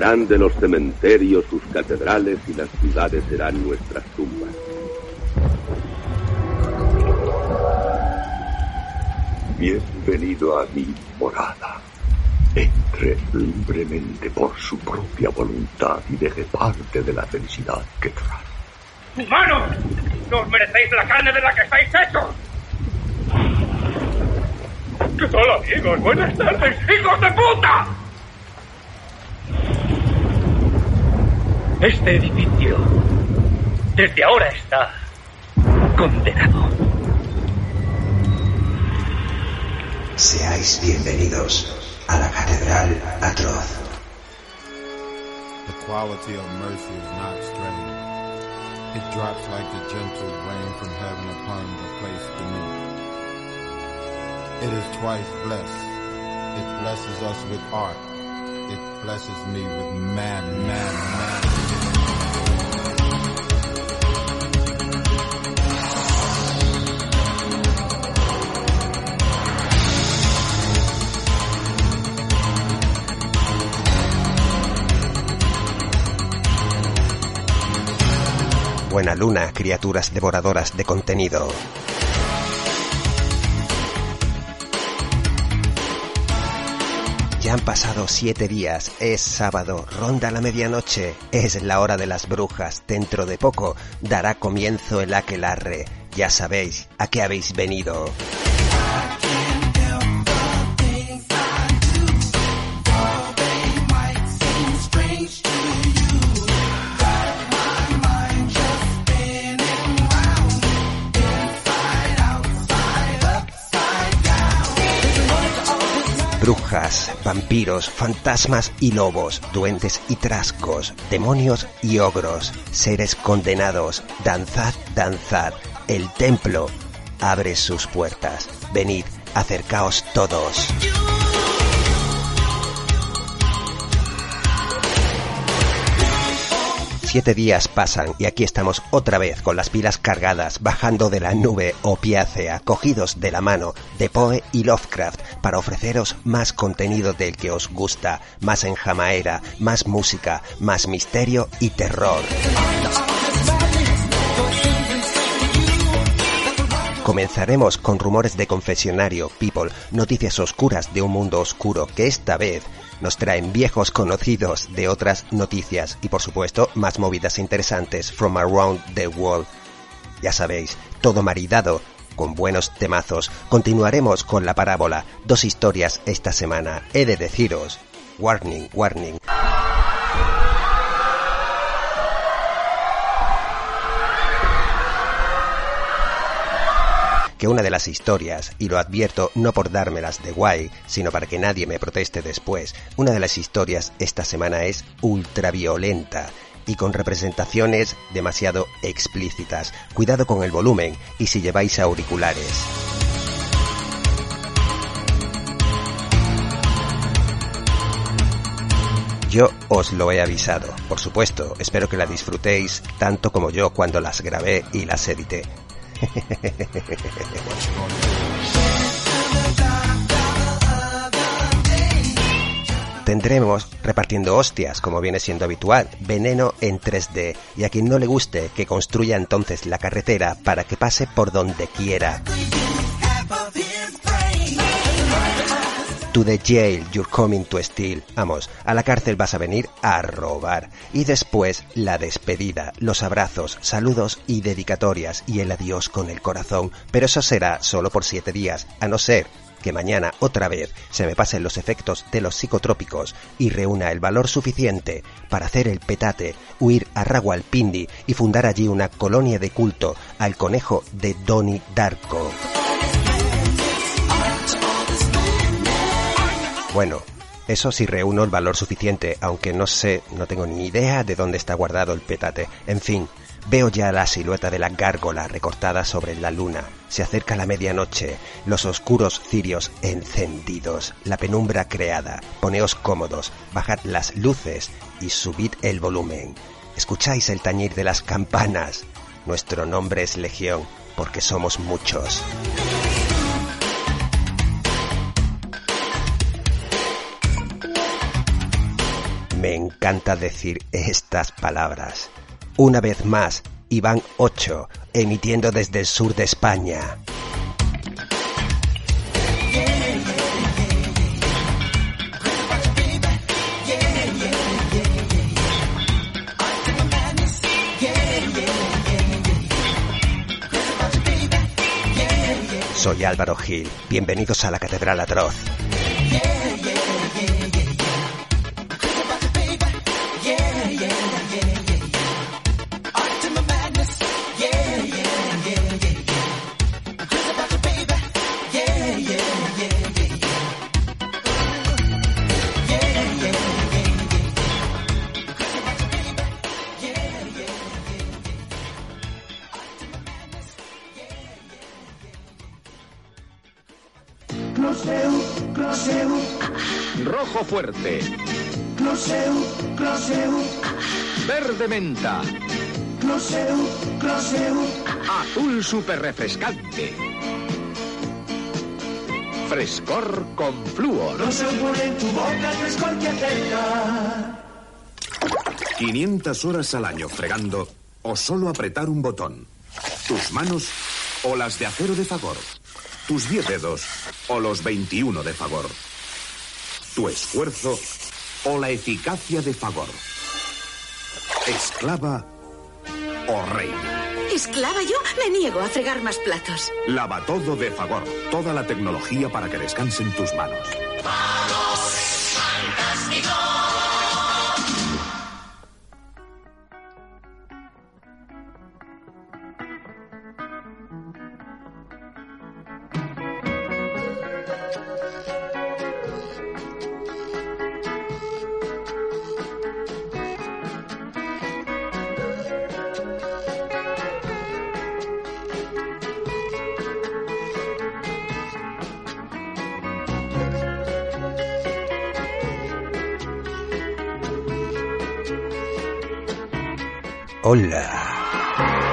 Harán de los cementerios sus catedrales y las ciudades serán nuestras tumbas. Bienvenido a mi morada. Entre libremente por su propia voluntad y deje parte de la felicidad que trae. ¡Humanos! ¡No os merecéis la carne de la que estáis hechos! ¿Qué tal, amigos? Buenas tardes, hijos de puta. Este edificio, desde ahora está condenado. Seáis bienvenidos a la Catedral Atroz. The quality of mercy is not strange. It drops like the gentle rain from heaven upon the place beneath. It is twice blessed. It blesses us with art. Blesses me with man, man, man. Buena luna, criaturas devoradoras de contenido. Han pasado siete días, es sábado, ronda la medianoche, es la hora de las brujas, dentro de poco dará comienzo el aquelarre, ya sabéis a qué habéis venido. Vampiros, fantasmas y lobos, duendes y trascos, demonios y ogros, seres condenados, danzad, danzad, el templo abre sus puertas. Venid, acercaos todos. Siete días pasan y aquí estamos otra vez con las pilas cargadas, bajando de la nube opiácea, cogidos de la mano de Poe y Lovecraft para ofreceros más contenido del que os gusta, más enjamaera, más música, más misterio y terror. Comenzaremos con rumores de confesionario, people, noticias oscuras de un mundo oscuro que esta vez nos traen viejos conocidos de otras noticias y por supuesto más movidas interesantes from around the world. Ya sabéis, todo maridado con buenos temazos. Continuaremos con la parábola, dos historias esta semana. He de deciros, warning, warning. Que una de las historias, y lo advierto no por dármelas de guay, sino para que nadie me proteste después, una de las historias esta semana es ultraviolenta y con representaciones demasiado explícitas. Cuidado con el volumen y si lleváis auriculares. Yo os lo he avisado, por supuesto, espero que la disfrutéis tanto como yo cuando las grabé y las edité. Tendremos repartiendo hostias, como viene siendo habitual, veneno en 3D, y a quien no le guste, que construya entonces la carretera para que pase por donde quiera. To the jail, you're coming to steal. Vamos, a la cárcel vas a venir a robar. Y después la despedida, los abrazos, saludos y dedicatorias y el adiós con el corazón. Pero eso será solo por siete días, a no ser que mañana otra vez se me pasen los efectos de los psicotrópicos y reúna el valor suficiente para hacer el petate, huir a Rawalpindi y fundar allí una colonia de culto al conejo de Donnie Darko. Bueno, eso sí reúno el valor suficiente, aunque no sé, no tengo ni idea de dónde está guardado el petate. En fin, veo ya la silueta de la gárgola recortada sobre la luna. Se acerca la medianoche, los oscuros cirios encendidos, la penumbra creada. Poneos cómodos, bajad las luces y subid el volumen. Escucháis el tañir de las campanas. Nuestro nombre es Legión, porque somos muchos. Me encanta decir estas palabras. Una vez más, Iván 8, emitiendo desde el sur de España. Soy Álvaro Gil. Bienvenidos a la Catedral Atroz. Rojo fuerte. Verde menta. Azul super refrescante. Frescor con flúor. en tu boca, frescor que acerca. 500 horas al año fregando o solo apretar un botón. Tus manos o las de acero de Fagor. Tus 10 dedos o los 21 de Fagor. Tu esfuerzo o la eficacia de Fagor. Esclava o reina. Esclava yo, me niego a fregar más platos. Lava todo de Fagor. Toda la tecnología para que descansen tus manos. Hola.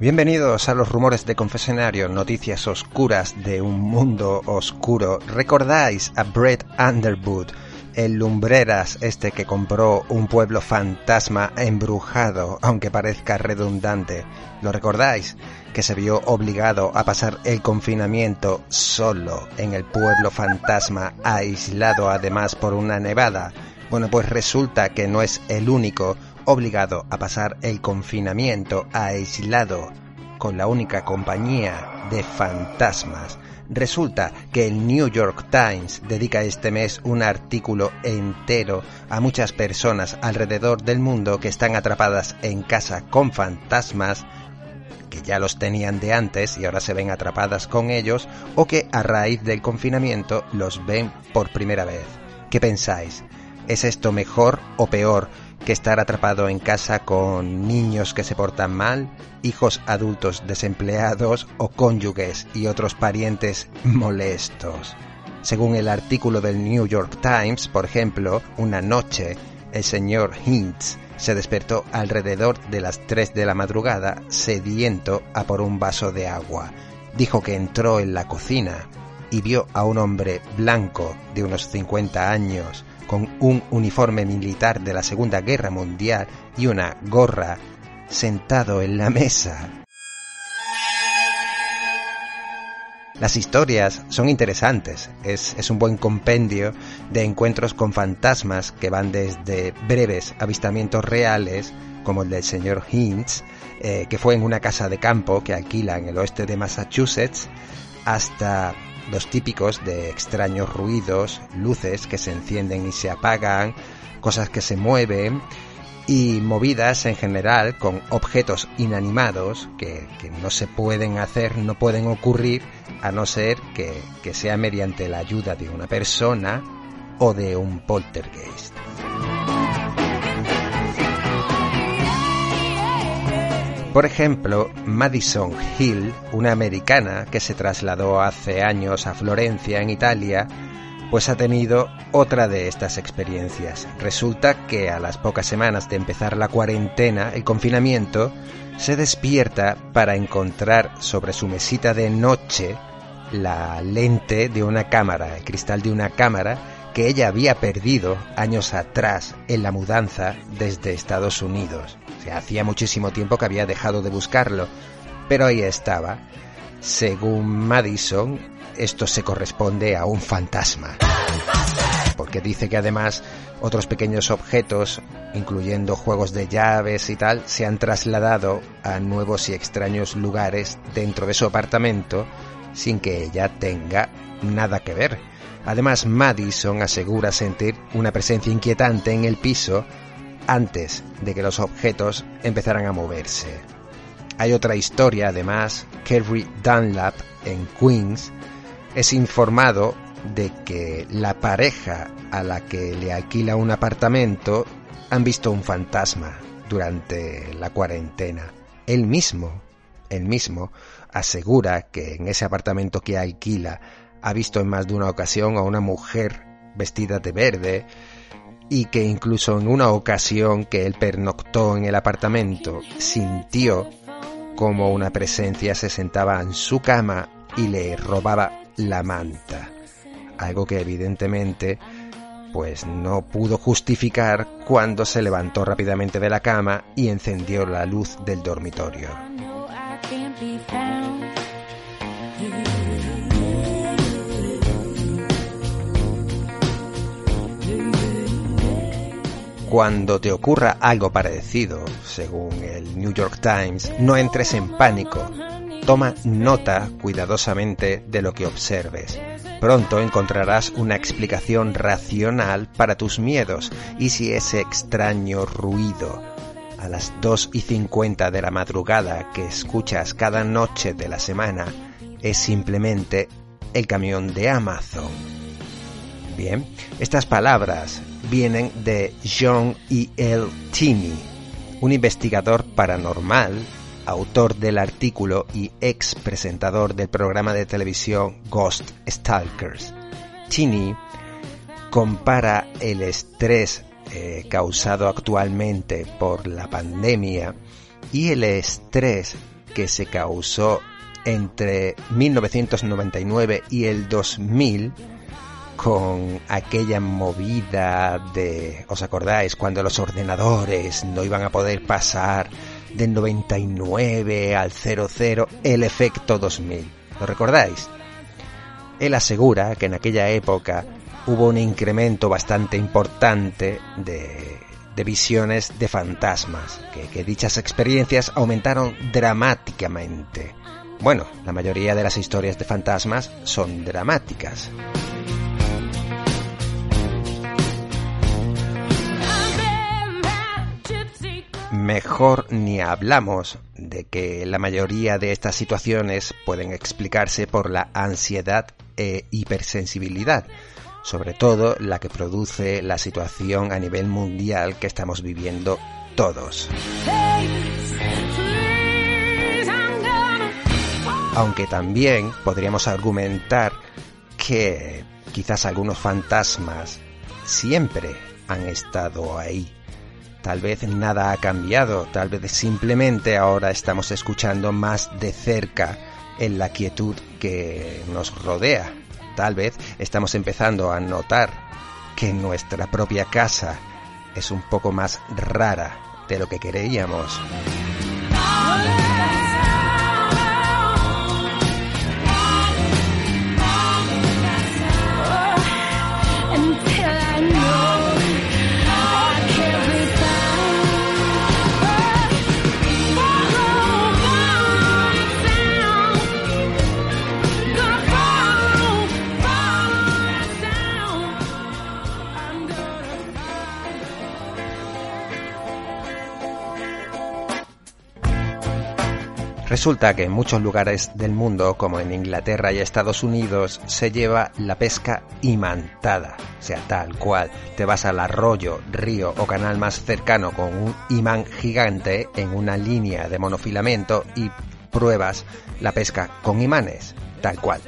Bienvenidos a los rumores de confesionario, noticias oscuras de un mundo oscuro. ¿Recordáis a Brett Underwood, el lumbreras este que compró un pueblo fantasma embrujado, aunque parezca redundante? ¿Lo recordáis? Que se vio obligado a pasar el confinamiento solo en el pueblo fantasma, aislado además por una nevada. Bueno, pues resulta que no es el único obligado a pasar el confinamiento aislado con la única compañía de fantasmas. Resulta que el New York Times dedica este mes un artículo entero a muchas personas alrededor del mundo que están atrapadas en casa con fantasmas que ya los tenían de antes y ahora se ven atrapadas con ellos o que a raíz del confinamiento los ven por primera vez. ¿Qué pensáis? ¿Es esto mejor o peor que estar atrapado en casa con niños que se portan mal, hijos adultos desempleados o cónyuges y otros parientes molestos. Según el artículo del New York Times, por ejemplo, una noche el señor Hintz se despertó alrededor de las 3 de la madrugada sediento a por un vaso de agua. Dijo que entró en la cocina y vio a un hombre blanco de unos 50 años con un uniforme militar de la Segunda Guerra Mundial y una gorra, sentado en la mesa. Las historias son interesantes, es, es, un buen compendio de encuentros con fantasmas que van desde breves avistamientos reales, como el del señor Hintz, eh, que fue en una casa de campo que alquila en el oeste de Massachusetts, hasta los típicos de extraños ruidos, luces que se encienden y se apagan, cosas que se mueven y movidas en general con objetos inanimados que, no se pueden hacer, no pueden ocurrir a no ser que, que sea mediante la ayuda de una persona o de un poltergeist. Por ejemplo, Madison Hill, una americana que se trasladó hace años a Florencia, en Italia, pues ha tenido otra de estas experiencias. Resulta que a las pocas semanas de empezar la cuarentena, el confinamiento, se despierta para encontrar sobre su mesita de noche la lente de una cámara, el cristal de una cámara que ella había perdido años atrás en la mudanza desde Estados Unidos. Hacía muchísimo tiempo que había dejado de buscarlo, pero ahí estaba. Según Madison, esto se corresponde a un fantasma. Porque dice que además otros pequeños objetos, incluyendo juegos de llaves y tal, se han trasladado a nuevos y extraños lugares dentro de su apartamento sin que ella tenga nada que ver. Además, Madison asegura sentir una presencia inquietante en el piso antes de que los objetos empezaran a moverse. Hay otra historia, además, Kerry Dunlap en Queens es informado de que la pareja a la que le alquila un apartamento han visto un fantasma durante la cuarentena. Él mismo, él mismo, asegura que en ese apartamento que alquila ha visto en más de una ocasión a una mujer vestida de verde y que incluso en una ocasión que él pernoctó en el apartamento sintió como una presencia se sentaba en su cama y le robaba la manta. Algo que evidentemente pues no pudo justificar cuando se levantó rápidamente de la cama y encendió la luz del dormitorio. Cuando te ocurra algo parecido, según el New York Times, no entres en pánico. Toma nota cuidadosamente de lo que observes. Pronto encontrarás una explicación racional para tus miedos y si ese extraño ruido a las 2 y 50 de la madrugada que escuchas cada noche de la semana es simplemente el camión de Amazon. Bien, estas palabras vienen de John E. L. Tinney, un investigador paranormal, autor del artículo y ex presentador del programa de televisión Ghost Stalkers. Tinney compara el estrés eh, causado actualmente por la pandemia y el estrés que se causó entre 1999 y el 2000 con aquella movida de, ¿os acordáis? Cuando los ordenadores no iban a poder pasar del 99 al 00, el efecto 2000. ¿Lo recordáis? Él asegura que en aquella época hubo un incremento bastante importante de, de visiones de fantasmas, que, que dichas experiencias aumentaron dramáticamente. Bueno, la mayoría de las historias de fantasmas son dramáticas. Mejor ni hablamos de que la mayoría de estas situaciones pueden explicarse por la ansiedad e hipersensibilidad, sobre todo la que produce la situación a nivel mundial que estamos viviendo todos. Aunque también podríamos argumentar que quizás algunos fantasmas siempre han estado ahí Tal vez nada ha cambiado, tal vez simplemente ahora estamos escuchando más de cerca en la quietud que nos rodea. Tal vez estamos empezando a notar que nuestra propia casa es un poco más rara de lo que creíamos. Resulta que en muchos lugares del mundo, como en Inglaterra y Estados Unidos, se lleva la pesca imantada, sea, tal cual. Te vas al arroyo, río o canal más cercano con un imán gigante en una línea de monofilamento y pruebas la pesca con imanes, tal cual.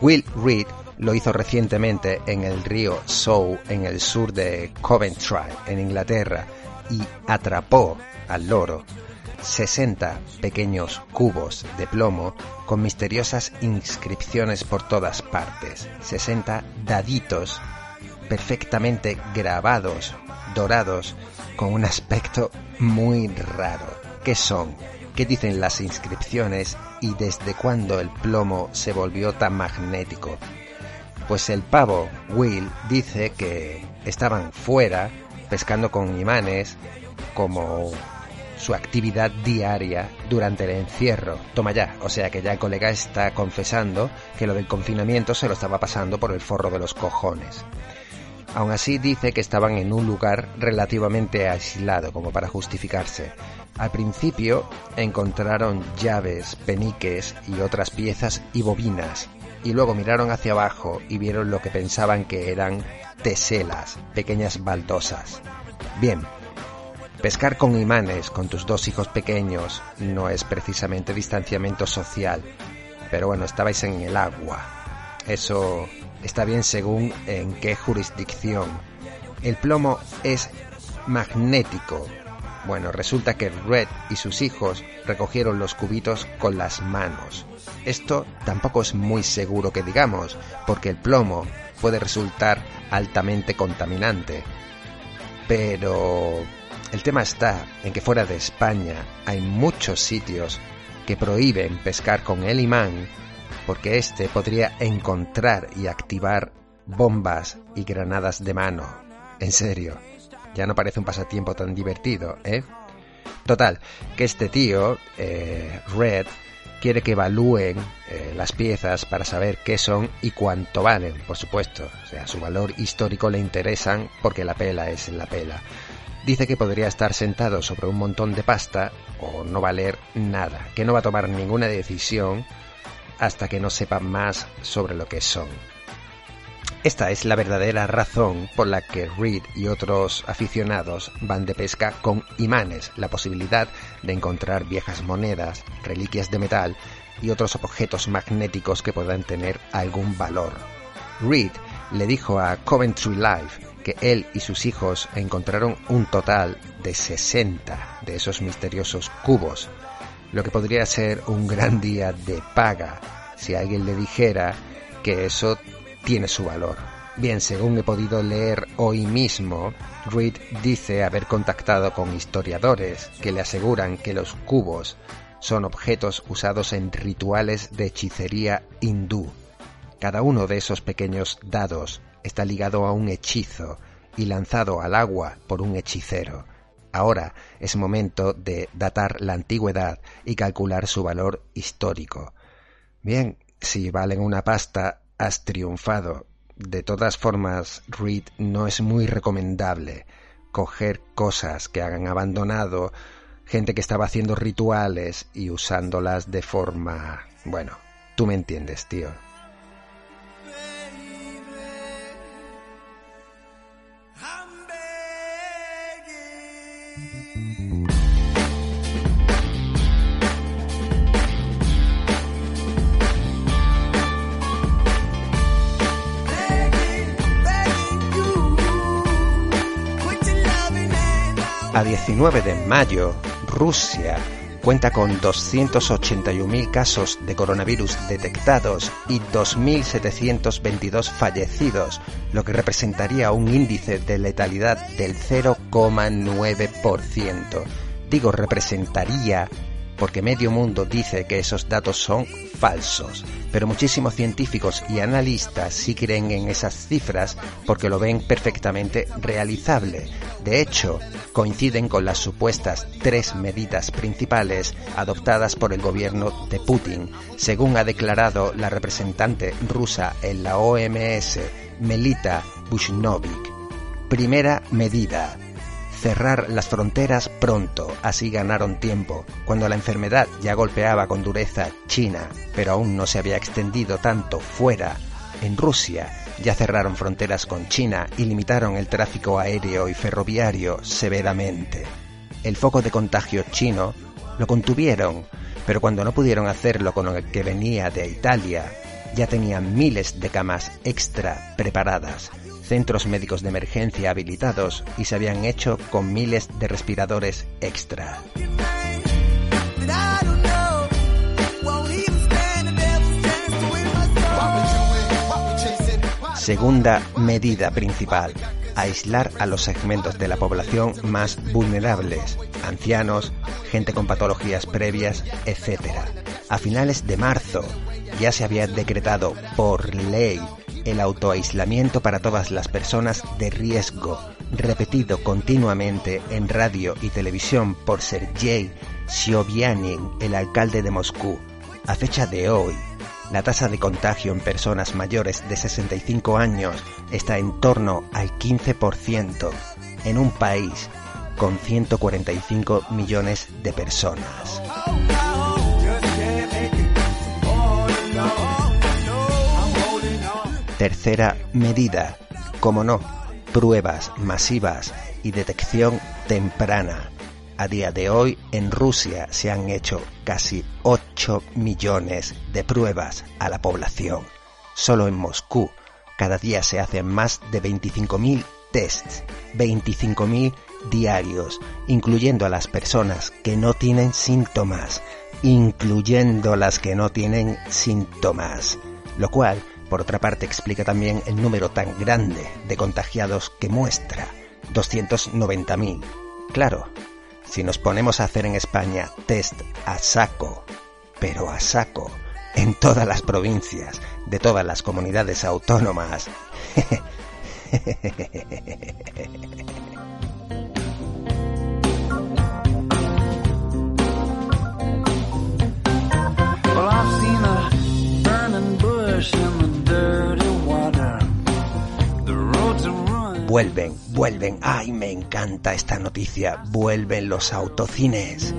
Will Reed lo hizo recientemente en el río Sow en el sur de Coventry, en Inglaterra, y atrapó al loro 60 pequeños cubos de plomo con misteriosas inscripciones por todas partes, 60 daditos perfectamente grabados, dorados, con un aspecto muy raro. ¿Qué son? ¿Qué dicen las inscripciones y desde cuándo el plomo se volvió tan magnético? Pues el pavo, Will, dice que estaban fuera pescando con imanes como su actividad diaria durante el encierro. Toma ya, o sea que ya el colega está confesando que lo del confinamiento se lo estaba pasando por el forro de los cojones. Aún así dice que estaban en un lugar relativamente aislado como para justificarse. Al principio encontraron llaves, peniques y otras piezas y bobinas, y luego miraron hacia abajo y vieron lo que pensaban que eran teselas, pequeñas baldosas. Bien, Pescar con imanes con tus dos hijos pequeños no es precisamente distanciamiento social, pero bueno, estabais en el agua. Eso está bien según en qué jurisdicción. El plomo es magnético. Bueno, resulta que Red y sus hijos recogieron los cubitos con las manos. Esto tampoco es muy seguro que digamos, porque el plomo puede resultar altamente contaminante. Pero el tema está en que fuera de España hay muchos sitios que prohíben pescar con el imán porque éste podría encontrar y activar bombas y granadas de mano. En serio, ya no parece un pasatiempo tan divertido, ¿eh? Total, que este tío, eh, Red, quiere que evalúen eh, las piezas para saber qué son y cuánto valen, por supuesto. O sea, su valor histórico le interesan porque la pela es la pela dice que podría estar sentado sobre un montón de pasta o no valer nada, que no va a tomar ninguna decisión hasta que no sepa más sobre lo que son. Esta es la verdadera razón por la que Reed y otros aficionados van de pesca con imanes, la posibilidad de encontrar viejas monedas, reliquias de metal y otros objetos magnéticos que puedan tener algún valor. Reed le dijo a Coventry Live que él y sus hijos encontraron un total de 60 de esos misteriosos cubos, lo que podría ser un gran día de paga si alguien le dijera que eso tiene su valor. Bien, según he podido leer hoy mismo, Reed dice haber contactado con historiadores que le aseguran que los cubos son objetos usados en rituales de hechicería hindú. Cada uno de esos pequeños dados está ligado a un hechizo y lanzado al agua por un hechicero. Ahora es momento de datar la antigüedad y calcular su valor histórico. Bien, si valen una pasta, has triunfado. De todas formas, Reed no es muy recomendable coger cosas que hagan abandonado, gente que estaba haciendo rituales y usándolas de forma... Bueno, tú me entiendes, tío. A 19 de mayo, Rusia cuenta con 281.000 casos de coronavirus detectados y 2.722 fallecidos, lo que representaría un índice de letalidad del 0,9%. Digo representaría porque medio mundo dice que esos datos son falsos, pero muchísimos científicos y analistas sí creen en esas cifras porque lo ven perfectamente realizable. De hecho, coinciden con las supuestas tres medidas principales adoptadas por el gobierno de Putin, según ha declarado la representante rusa en la OMS, Melita Bushnovik. Primera medida, cerrar las fronteras pronto, así ganaron tiempo. Cuando la enfermedad ya golpeaba con dureza China, pero aún no se había extendido tanto fuera, en Rusia ya cerraron fronteras con China y limitaron el tráfico aéreo y ferroviario severamente. El foco de contagio chino lo contuvieron, pero cuando no pudieron hacerlo con el que venía de Italia, ya tenían miles de camas extra preparadas centros médicos de emergencia habilitados y se habían hecho con miles de respiradores extra. Segunda medida principal, aislar a los segmentos de la población más vulnerables, ancianos, gente con patologías previas, etc. A finales de marzo ya se había decretado por ley el autoaislamiento para todas las personas de riesgo, repetido continuamente en radio y televisión por Sergei Siobianin, el alcalde de Moscú. A fecha de hoy, la tasa de contagio en personas mayores de 65 años está en torno al 15% en un país con 145 millones de personas. Tercera medida, como no, pruebas masivas y detección temprana. A día de hoy en Rusia se han hecho casi 8 millones de pruebas a la población. Solo en Moscú cada día se hacen más de 25.000 tests, 25.000 diarios, incluyendo a las personas que no tienen síntomas, incluyendo las que no tienen síntomas, lo cual por otra parte, explica también el número tan grande de contagiados que muestra, 290.000. Claro, si nos ponemos a hacer en España test a saco, pero a saco, en todas las provincias, de todas las comunidades autónomas, Vuelven, vuelven. Ay, me encanta esta noticia. Vuelven los autocines.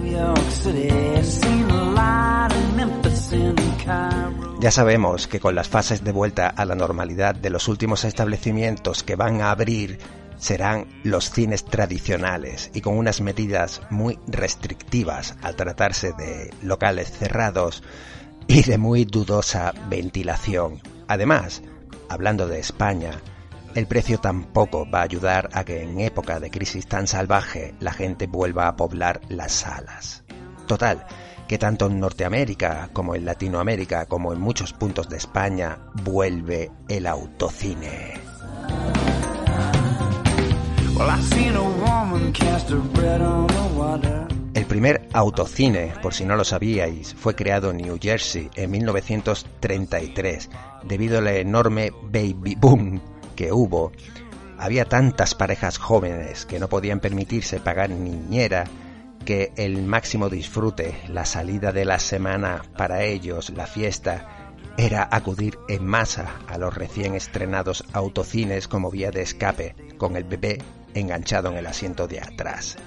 Ya sabemos que con las fases de vuelta a la normalidad de los últimos establecimientos que van a abrir serán los cines tradicionales y con unas medidas muy restrictivas al tratarse de locales cerrados y de muy dudosa ventilación. Además, hablando de España, el precio tampoco va a ayudar a que en época de crisis tan salvaje la gente vuelva a poblar las salas. Total, que tanto en Norteamérica como en Latinoamérica como en muchos puntos de España vuelve el autocine. Primer autocine, por si no lo sabíais, fue creado en New Jersey en 1933 debido al enorme baby boom que hubo, había tantas parejas jóvenes que no podían permitirse pagar niñera que el máximo disfrute, la salida de la semana para ellos, la fiesta, era acudir en masa a los recién estrenados autocines como vía de escape, con el bebé enganchado en el asiento de atrás.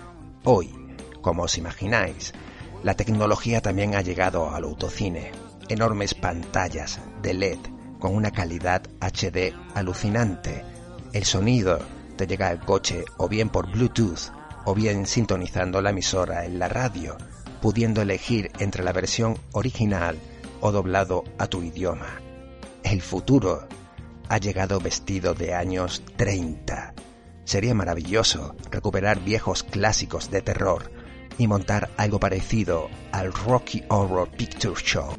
Hoy, como os imagináis, la tecnología también ha llegado al autocine. Enormes pantallas de LED con una calidad HD alucinante. El sonido te llega al coche o bien por Bluetooth o bien sintonizando la emisora en la radio, pudiendo elegir entre la versión original o doblado a tu idioma. El futuro ha llegado vestido de años 30. Sería maravilloso recuperar viejos clásicos de terror y montar algo parecido al Rocky Horror Picture Show.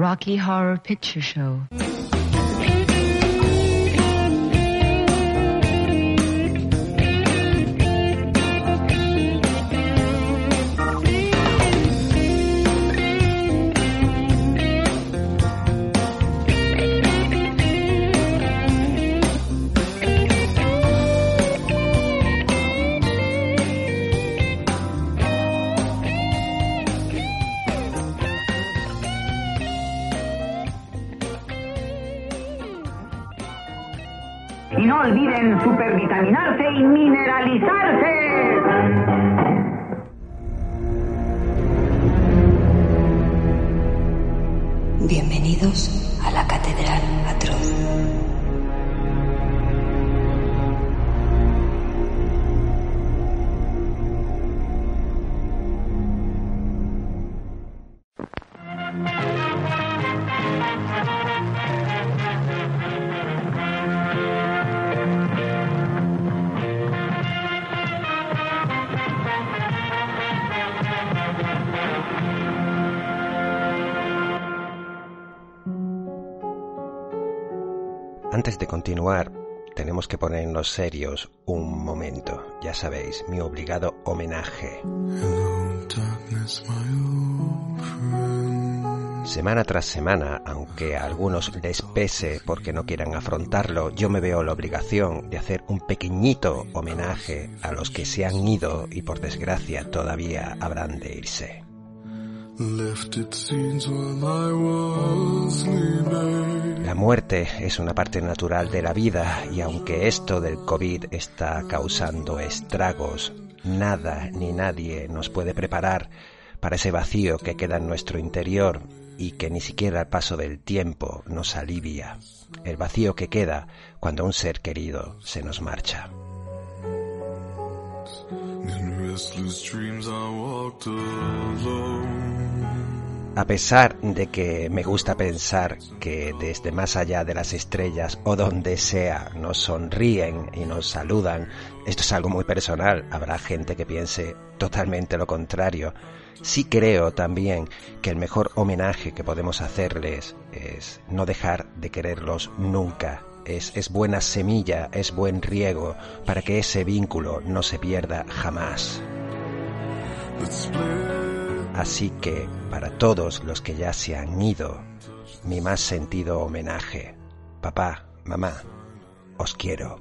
Rocky Horror Picture Show. No olviden supervitaminarse y mineralizarse. Bienvenidos a la Catedral Atroz. Antes de continuar, tenemos que ponernos serios un momento. Ya sabéis, mi obligado homenaje. Semana tras semana, aunque a algunos les pese porque no quieran afrontarlo, yo me veo la obligación de hacer un pequeñito homenaje a los que se han ido y por desgracia todavía habrán de irse. La muerte es una parte natural de la vida y aunque esto del COVID está causando estragos, nada ni nadie nos puede preparar para ese vacío que queda en nuestro interior y que ni siquiera el paso del tiempo nos alivia. El vacío que queda cuando un ser querido se nos marcha. A pesar de que me gusta pensar que desde más allá de las estrellas o donde sea nos sonríen y nos saludan, esto es algo muy personal, habrá gente que piense totalmente lo contrario. Sí creo también que el mejor homenaje que podemos hacerles es no dejar de quererlos nunca. Es, buena semilla, es buen riego para que ese vínculo no se pierda jamás. Así que, para todos los que ya se han ido, mi más sentido homenaje. Papá, mamá, os quiero.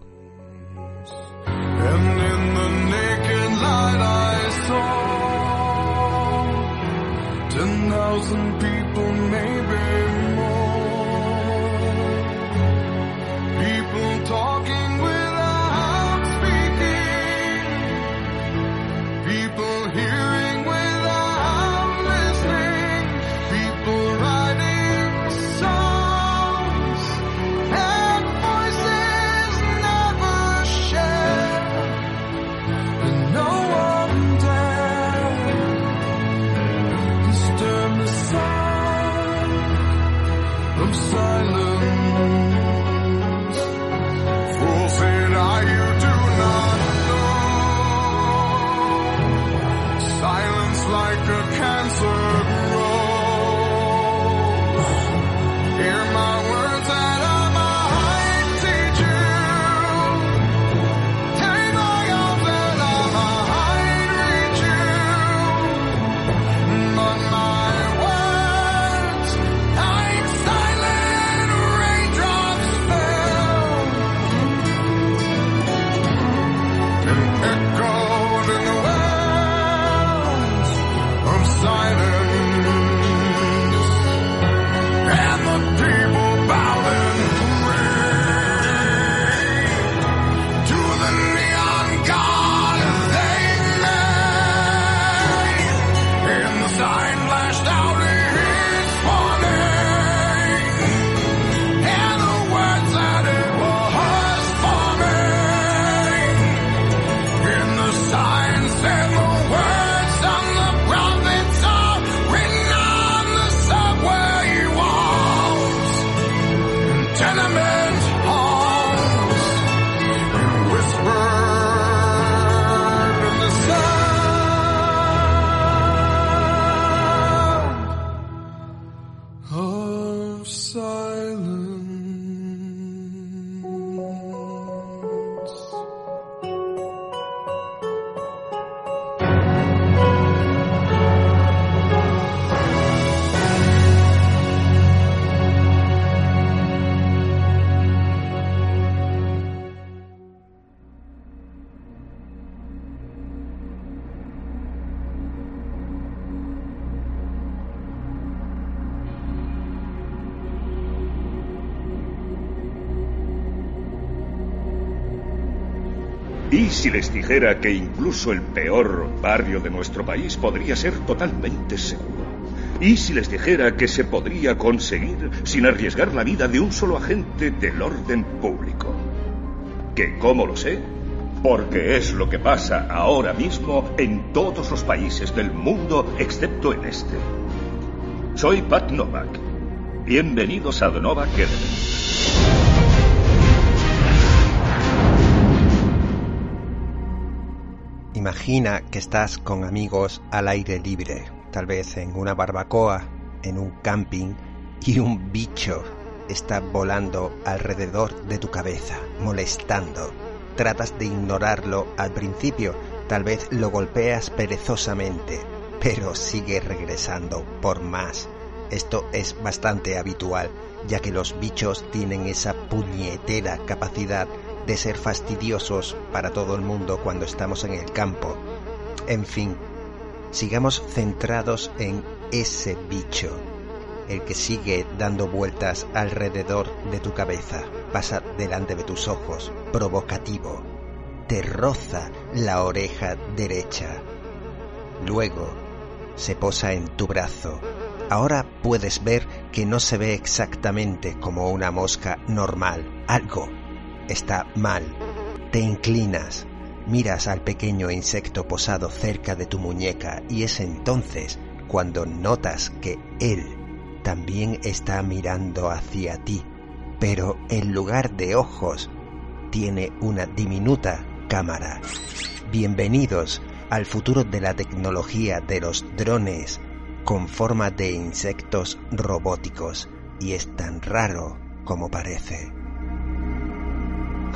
Les dijera que incluso el peor barrio de nuestro país podría ser totalmente seguro? ¿Y si les dijera que se podría conseguir sin arriesgar la vida de un solo agente del orden público? ¿Que cómo lo sé? Porque es lo que pasa ahora mismo en todos los países del mundo excepto en este. Soy Pat Novak. Bienvenidos a The Novak. Imagina que estás con amigos al aire libre, tal vez en una barbacoa, en un camping, y un bicho está volando alrededor de tu cabeza, molestando. Tratas de ignorarlo al principio, tal vez lo golpeas perezosamente, pero sigue regresando por más. Esto es bastante habitual, ya que los bichos tienen esa puñetera capacidad de ser fastidiosos para todo el mundo cuando estamos en el campo. En fin, sigamos centrados en ese bicho, el que sigue dando vueltas alrededor de tu cabeza, pasa delante de tus ojos, provocativo, te roza la oreja derecha. Luego se posa en tu brazo. Ahora puedes ver que no se ve exactamente como una mosca normal. Algo está mal. Te inclinas, miras al pequeño insecto posado cerca de tu muñeca y es entonces cuando notas que él también está mirando hacia ti, pero en lugar de ojos tiene una diminuta cámara. Bienvenidos al futuro de la tecnología de los drones con forma de insectos robóticos y es tan raro como parece.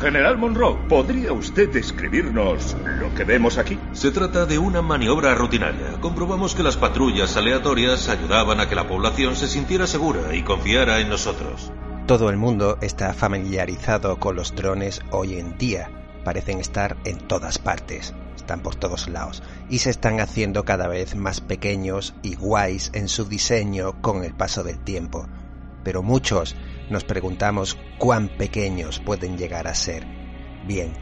General Monroe, ¿podría usted describirnos lo que vemos aquí? Se trata de una maniobra rutinaria. Comprobamos que las patrullas aleatorias ayudaban a que la población se sintiera segura y confiara en nosotros. Todo el mundo está familiarizado con los drones hoy en día. Parecen estar en todas partes, están por todos lados y se están haciendo cada vez más pequeños y guays en su diseño con el paso del tiempo. Pero muchos nos preguntamos cuán pequeños pueden llegar a ser. Bien,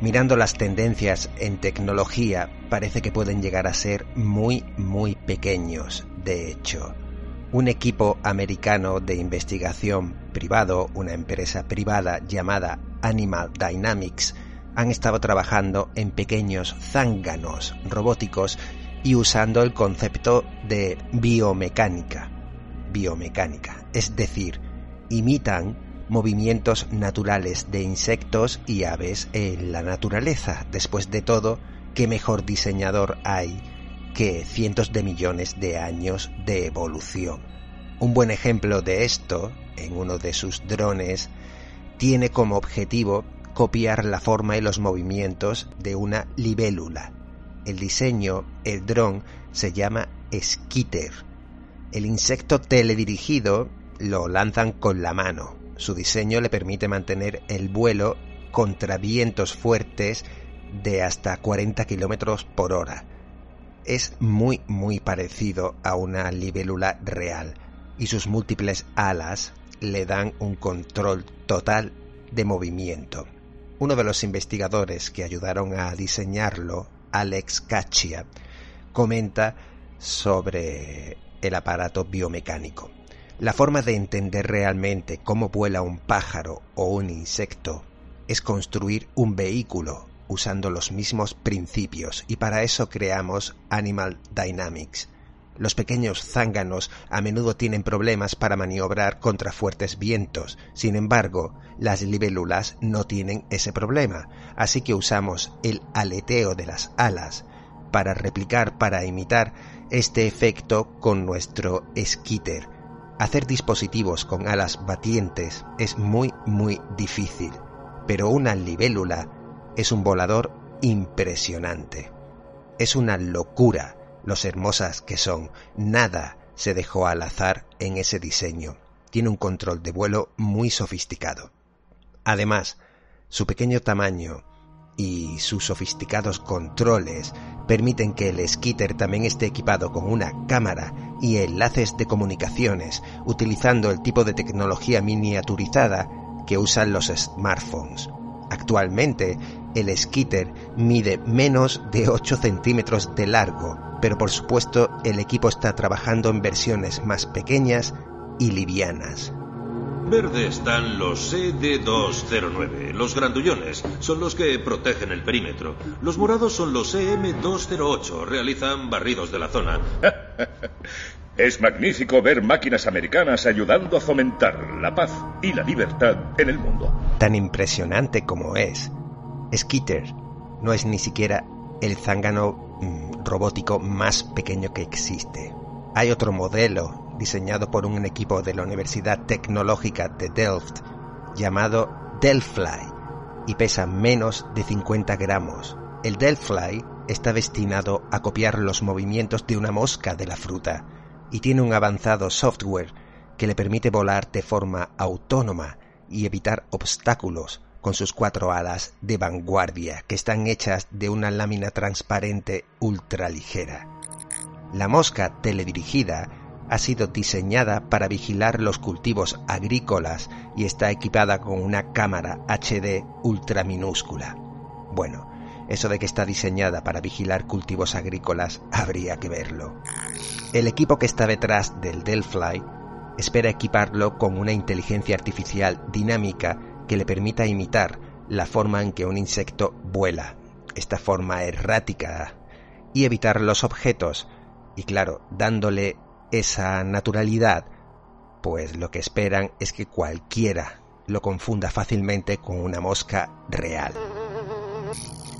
mirando las tendencias en tecnología, parece que pueden llegar a ser muy, muy pequeños. De hecho, un equipo americano de investigación privado, una empresa privada llamada Animal Dynamics, han estado trabajando en pequeños zánganos robóticos y usando el concepto de biomecánica. Biomecánica, es decir, imitan movimientos naturales de insectos y aves en la naturaleza. Después de todo, ¿qué mejor diseñador hay que cientos de millones de años de evolución? Un buen ejemplo de esto, en uno de sus drones, tiene como objetivo copiar la forma y los movimientos de una libélula. El diseño, el dron, se llama Skitter. El insecto teledirigido lo lanzan con la mano. Su diseño le permite mantener el vuelo contra vientos fuertes de hasta 40 kilómetros por hora. Es muy muy parecido a una libélula real y sus múltiples alas le dan un control total de movimiento. Uno de los investigadores que ayudaron a diseñarlo, Alex Caccia, comenta sobre el aparato biomecánico. La forma de entender realmente cómo vuela un pájaro o un insecto es construir un vehículo usando los mismos principios y para eso creamos Animal Dynamics. Los pequeños zánganos a menudo tienen problemas para maniobrar contra fuertes vientos, sin embargo, las libélulas no tienen ese problema, así que usamos el aleteo de las alas para replicar, para imitar este efecto con nuestro skitter, Hacer dispositivos con alas batientes es muy muy difícil, pero una libélula es un volador impresionante. Es una locura los hermosas que son. Nada se dejó al azar en ese diseño. Tiene un control de vuelo muy sofisticado. Además, su pequeño tamaño y sus sofisticados controles permiten que el skitter también esté equipado con una cámara y enlaces de comunicaciones utilizando el tipo de tecnología miniaturizada que usan los smartphones. Actualmente, el skitter mide menos de 8 centímetros de largo, pero por supuesto el equipo está trabajando en versiones más pequeñas y livianas. Verde están los CD209, los grandullones, son los que protegen el perímetro. Los morados son los EM208, realizan barridos de la zona. Es magnífico ver máquinas americanas ayudando a fomentar la paz y la libertad en el mundo. Tan impresionante como es, Skitter no es ni siquiera el zángano mm, robótico más pequeño que existe. Hay otro modelo diseñado por un equipo de la Universidad Tecnológica de Delft llamado Delphi y pesa menos de 50 gramos. El Delphi está destinado a copiar los movimientos de una mosca de la fruta y tiene un avanzado software que le permite volar de forma autónoma y evitar obstáculos con sus cuatro alas de vanguardia que están hechas de una lámina transparente ultraligera. La mosca teledirigida ha sido diseñada para vigilar los cultivos agrícolas y está equipada con una cámara HD ultra minúscula. Bueno, eso de que está diseñada para vigilar cultivos agrícolas habría que verlo. El equipo que está detrás del Delphi espera equiparlo con una inteligencia artificial dinámica que le permita imitar la forma en que un insecto vuela, esta forma errática, y evitar los objetos, y claro, dándole esa naturalidad, pues lo que esperan es que cualquiera lo confunda fácilmente con una mosca real.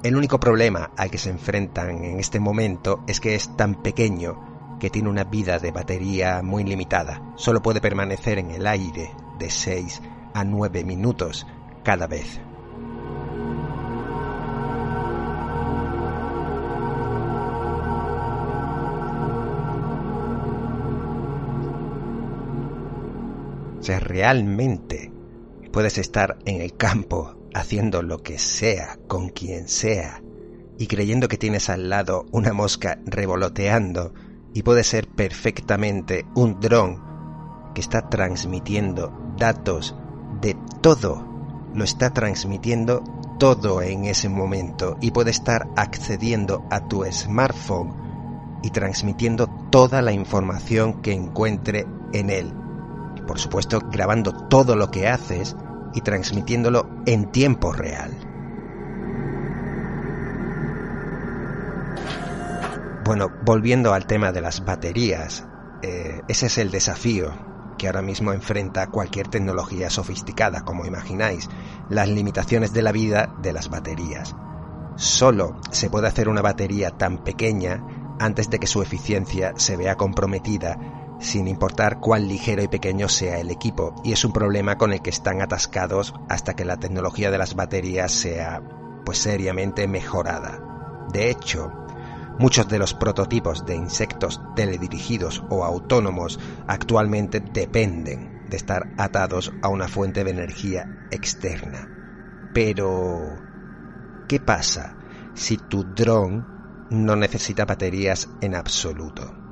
El único problema al que se enfrentan en este momento es que es tan pequeño que tiene una vida de batería muy limitada. Solo puede permanecer en el aire de 6 a 9 minutos cada vez. Realmente puedes estar en el campo haciendo lo que sea con quien sea y creyendo que tienes al lado una mosca revoloteando y puede ser perfectamente un dron que está transmitiendo datos de todo, lo está transmitiendo todo en ese momento y puede estar accediendo a tu smartphone y transmitiendo toda la información que encuentre en él por supuesto grabando todo lo que haces y transmitiéndolo en tiempo real. Bueno, volviendo al tema de las baterías, eh, ese es el desafío que ahora mismo enfrenta cualquier tecnología sofisticada, como imagináis, las limitaciones de la vida de las baterías. Solo se puede hacer una batería tan pequeña antes de que su eficiencia se vea comprometida sin importar cuán ligero y pequeño sea el equipo, y es un problema con el que están atascados hasta que la tecnología de las baterías sea pues seriamente mejorada. De hecho, muchos de los prototipos de insectos teledirigidos o autónomos actualmente dependen de estar atados a una fuente de energía externa. Pero, ¿qué pasa si tu dron no necesita baterías en absoluto?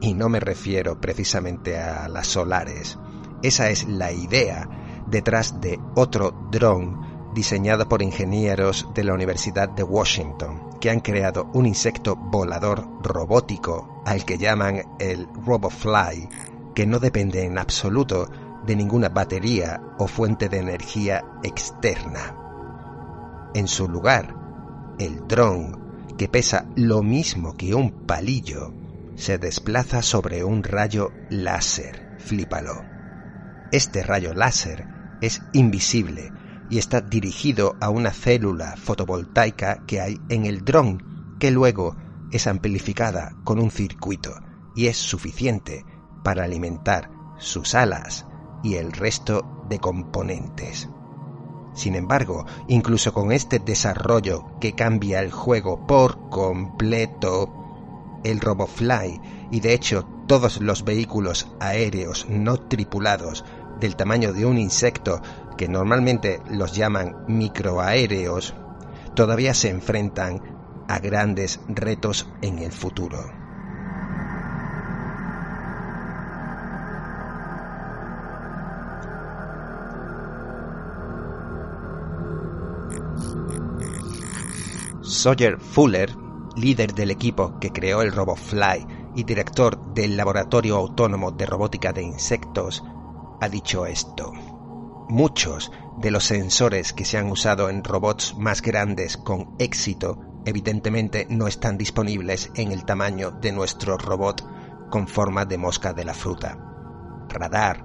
Y no me refiero precisamente a las solares. Esa es la idea detrás de otro dron diseñado por ingenieros de la Universidad de Washington, que han creado un insecto volador robótico al que llaman el RoboFly, que no depende en absoluto de ninguna batería o fuente de energía externa. En su lugar, el dron, que pesa lo mismo que un palillo, se desplaza sobre un rayo láser. Flípalo. Este rayo láser es invisible y está dirigido a una célula fotovoltaica que hay en el dron, que luego es amplificada con un circuito y es suficiente para alimentar sus alas y el resto de componentes. Sin embargo, incluso con este desarrollo que cambia el juego por completo, el RoboFly y de hecho todos los vehículos aéreos no tripulados del tamaño de un insecto que normalmente los llaman microaéreos todavía se enfrentan a grandes retos en el futuro. Sawyer Fuller, líder del equipo que creó el RobotFly y director del Laboratorio Autónomo de Robótica de Insectos, ha dicho esto. Muchos de los sensores que se han usado en robots más grandes con éxito evidentemente no están disponibles en el tamaño de nuestro robot con forma de mosca de la fruta. Radar,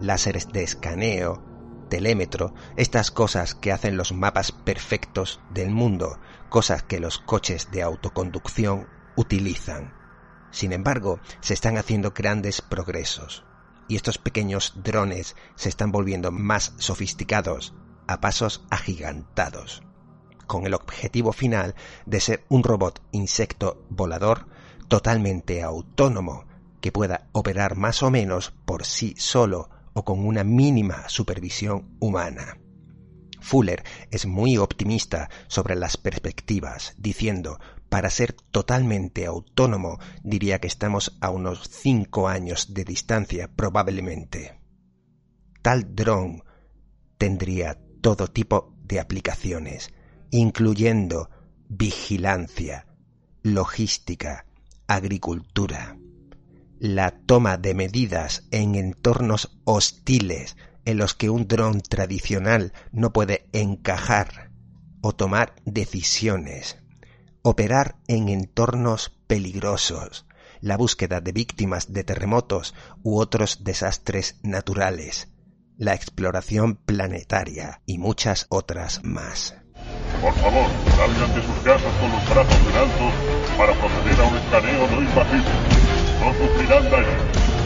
láseres de escaneo, telémetro, estas cosas que hacen los mapas perfectos del mundo, cosas que los coches de autoconducción utilizan. Sin embargo, se están haciendo grandes progresos y estos pequeños drones se están volviendo más sofisticados a pasos agigantados, con el objetivo final de ser un robot insecto volador totalmente autónomo que pueda operar más o menos por sí solo o con una mínima supervisión humana. Fuller es muy optimista sobre las perspectivas, diciendo, para ser totalmente autónomo, diría que estamos a unos cinco años de distancia probablemente. Tal dron tendría todo tipo de aplicaciones, incluyendo vigilancia, logística, agricultura, la toma de medidas en entornos hostiles en los que un dron tradicional no puede encajar o tomar decisiones, operar en entornos peligrosos, la búsqueda de víctimas de terremotos u otros desastres naturales, la exploración planetaria y muchas otras más. Por favor, salgan de sus casas con los brazos en alto para proceder a un escaneo no invasivo. No sufrirán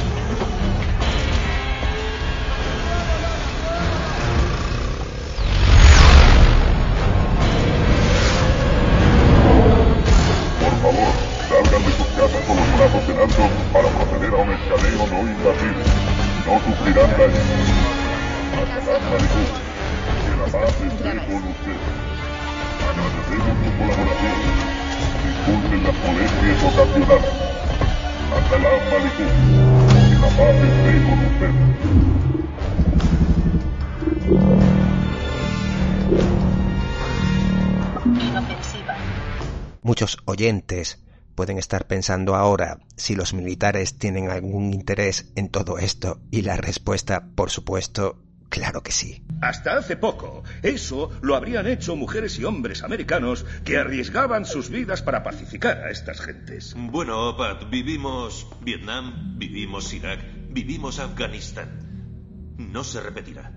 Muchos oyentes pueden estar pensando ahora si los militares tienen algún interés en todo esto y la respuesta, por supuesto, claro que sí. Hasta hace poco, eso lo habrían hecho mujeres y hombres americanos que arriesgaban sus vidas para pacificar a estas gentes. Bueno, Pat, vivimos Vietnam, vivimos Irak, vivimos Afganistán. No se repetirá.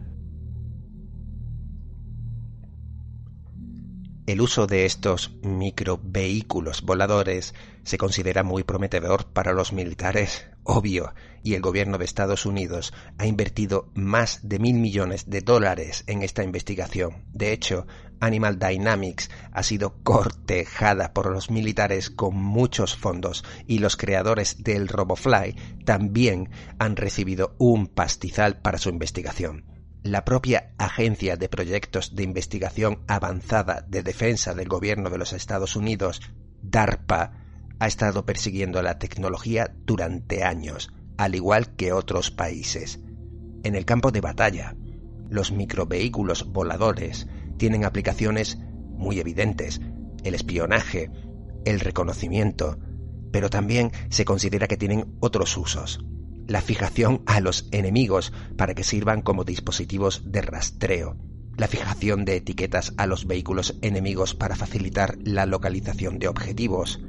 El uso de estos microvehículos voladores se considera muy prometedor para los militares, obvio, y el gobierno de Estados Unidos ha invertido más de mil millones de dólares en esta investigación. De hecho, Animal Dynamics ha sido cortejada por los militares con muchos fondos y los creadores del RoboFly también han recibido un pastizal para su investigación la propia Agencia de Proyectos de Investigación Avanzada de Defensa del Gobierno de los Estados Unidos, DARPA, ha estado persiguiendo la tecnología durante años, al igual que otros países. En el campo de batalla, los microvehículos voladores tienen aplicaciones muy evidentes, el espionaje, el reconocimiento, pero también se considera que tienen otros usos la fijación a los enemigos para que sirvan como dispositivos de rastreo, la fijación de etiquetas a los vehículos enemigos para facilitar la localización de objetivos,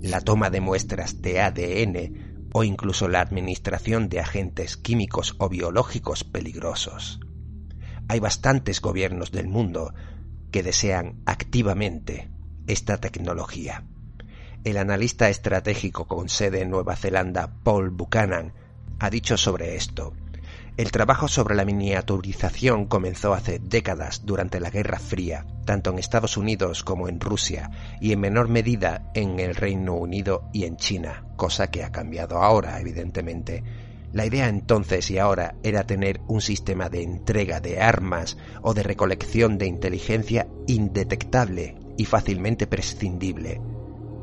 la toma de muestras de ADN o incluso la administración de agentes químicos o biológicos peligrosos. Hay bastantes gobiernos del mundo que desean activamente esta tecnología. El analista estratégico con sede en Nueva Zelanda, Paul Buchanan, ha dicho sobre esto. El trabajo sobre la miniaturización comenzó hace décadas durante la Guerra Fría, tanto en Estados Unidos como en Rusia, y en menor medida en el Reino Unido y en China, cosa que ha cambiado ahora, evidentemente. La idea entonces y ahora era tener un sistema de entrega de armas o de recolección de inteligencia indetectable y fácilmente prescindible.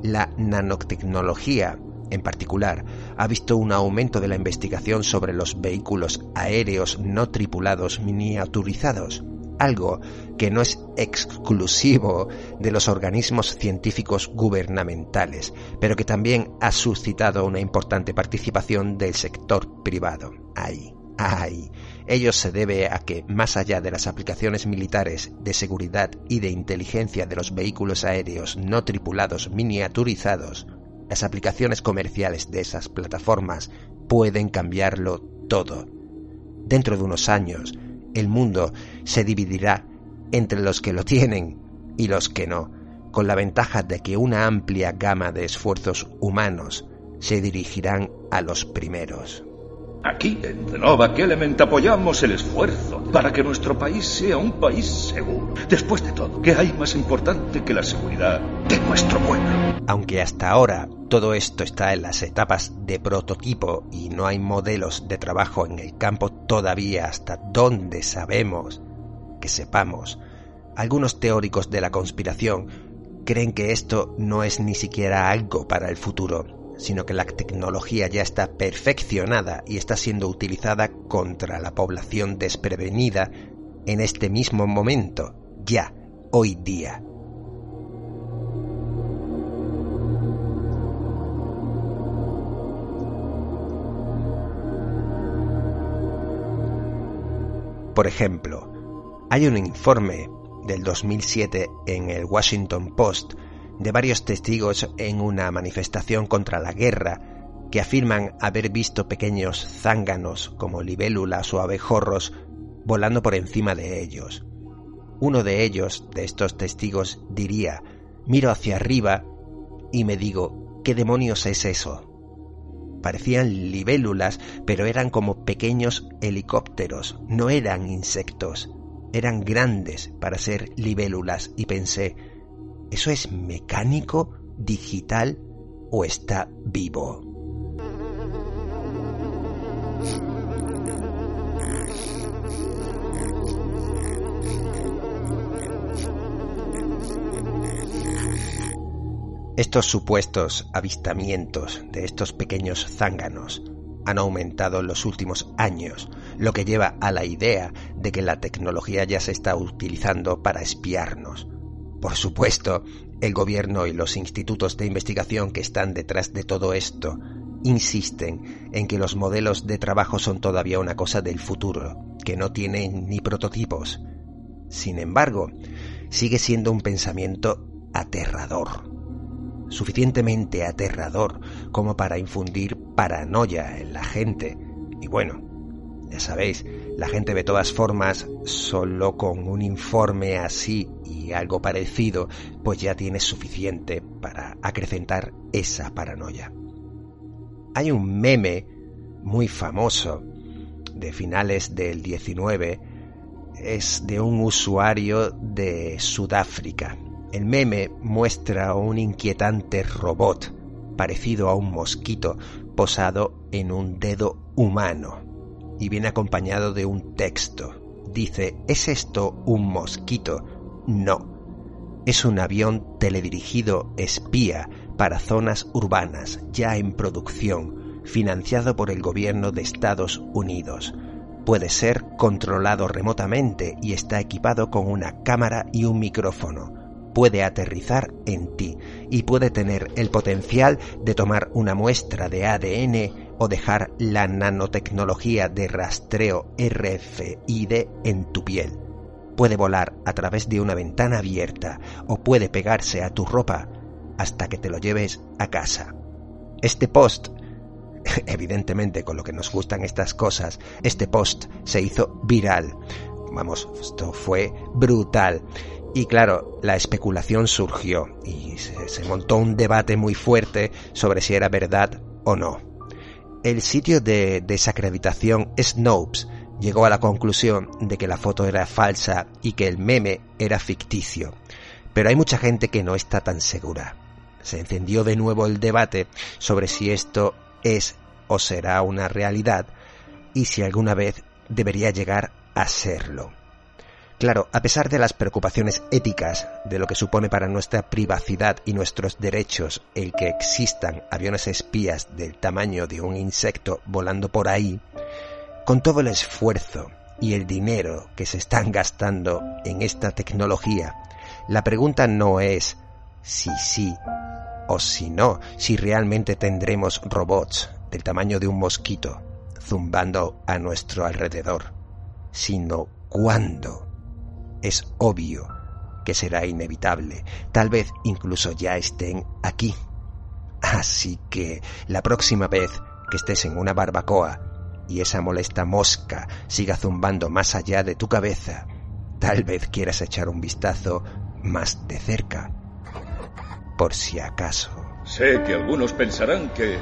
La nanotecnología en particular, ha visto un aumento de la investigación sobre los vehículos aéreos no tripulados miniaturizados, algo que no es exclusivo de los organismos científicos gubernamentales, pero que también ha suscitado una importante participación del sector privado. Ahí, ahí. Ello se debe a que, más allá de las aplicaciones militares de seguridad y de inteligencia de los vehículos aéreos no tripulados miniaturizados, las aplicaciones comerciales de esas plataformas pueden cambiarlo todo. Dentro de unos años, el mundo se dividirá entre los que lo tienen y los que no, con la ventaja de que una amplia gama de esfuerzos humanos se dirigirán a los primeros. Aquí en The Nova Element apoyamos el esfuerzo para que nuestro país sea un país seguro. Después de todo, ¿qué hay más importante que la seguridad de nuestro pueblo? Aunque hasta ahora todo esto está en las etapas de prototipo y no hay modelos de trabajo en el campo todavía hasta donde sabemos que sepamos, algunos teóricos de la conspiración creen que esto no es ni siquiera algo para el futuro, sino que la tecnología ya está perfeccionada y está siendo utilizada contra la población desprevenida en este mismo momento, ya, hoy día. Por ejemplo, hay un informe del 2007 en el Washington Post de varios testigos en una manifestación contra la guerra que afirman haber visto pequeños zánganos como libélulas o abejorros volando por encima de ellos. Uno de ellos, de estos testigos, diría, miro hacia arriba y me digo, ¿qué demonios es eso? Parecían libélulas, pero eran como pequeños helicópteros, no eran insectos, eran grandes para ser libélulas y pensé, ¿Eso es mecánico, digital o está vivo? Estos supuestos avistamientos de estos pequeños zánganos han aumentado en los últimos años, lo que lleva a la idea de que la tecnología ya se está utilizando para espiarnos, por supuesto, el gobierno y los institutos de investigación que están detrás de todo esto insisten en que los modelos de trabajo son todavía una cosa del futuro, que no tienen ni prototipos. Sin embargo, sigue siendo un pensamiento aterrador, suficientemente aterrador como para infundir paranoia en la gente. Y bueno, ya sabéis, la gente de todas formas, solo con un informe así algo parecido, pues ya tiene suficiente para acrecentar esa paranoia. Hay un meme muy famoso de finales del 19, es de un usuario de Sudáfrica. El meme muestra un inquietante robot parecido a un mosquito posado en un dedo humano y viene acompañado de un texto. Dice, ¿es esto un mosquito? No. Es un avión teledirigido espía para zonas urbanas ya en producción, financiado por el gobierno de Estados Unidos. Puede ser controlado remotamente y está equipado con una cámara y un micrófono puede aterrizar en ti y puede tener el potencial de tomar una muestra de ADN o dejar la nanotecnología de rastreo RFID en tu piel. Puede volar a través de una ventana abierta o puede pegarse a tu ropa hasta que te lo lleves a casa. Este post, evidentemente con lo que nos gustan estas cosas, este post se hizo viral. Vamos, esto fue brutal y claro, la especulación surgió y se, montó un debate muy fuerte sobre si era verdad o no. El sitio de desacreditación Snopes llegó a la conclusión de que la foto era falsa y que el meme era ficticio. Pero hay mucha gente que no está tan segura. Se encendió de nuevo el debate sobre si esto es o será una realidad y si alguna vez debería llegar a serlo. Claro, a pesar de las preocupaciones éticas de lo que supone para nuestra privacidad y nuestros derechos el que existan aviones espías del tamaño de un insecto volando por ahí, con todo el esfuerzo y el dinero que se están gastando en esta tecnología, la pregunta no es si sí o si no, si realmente tendremos robots del tamaño de un mosquito zumbando a nuestro alrededor, sino cuándo. Es obvio que será inevitable, tal vez incluso ya estén aquí. Así que la próxima vez que estés en una barbacoa y esa molesta mosca siga zumbando más allá de tu cabeza, tal vez quieras echar un vistazo más de cerca, por si acaso. Sé que algunos pensarán que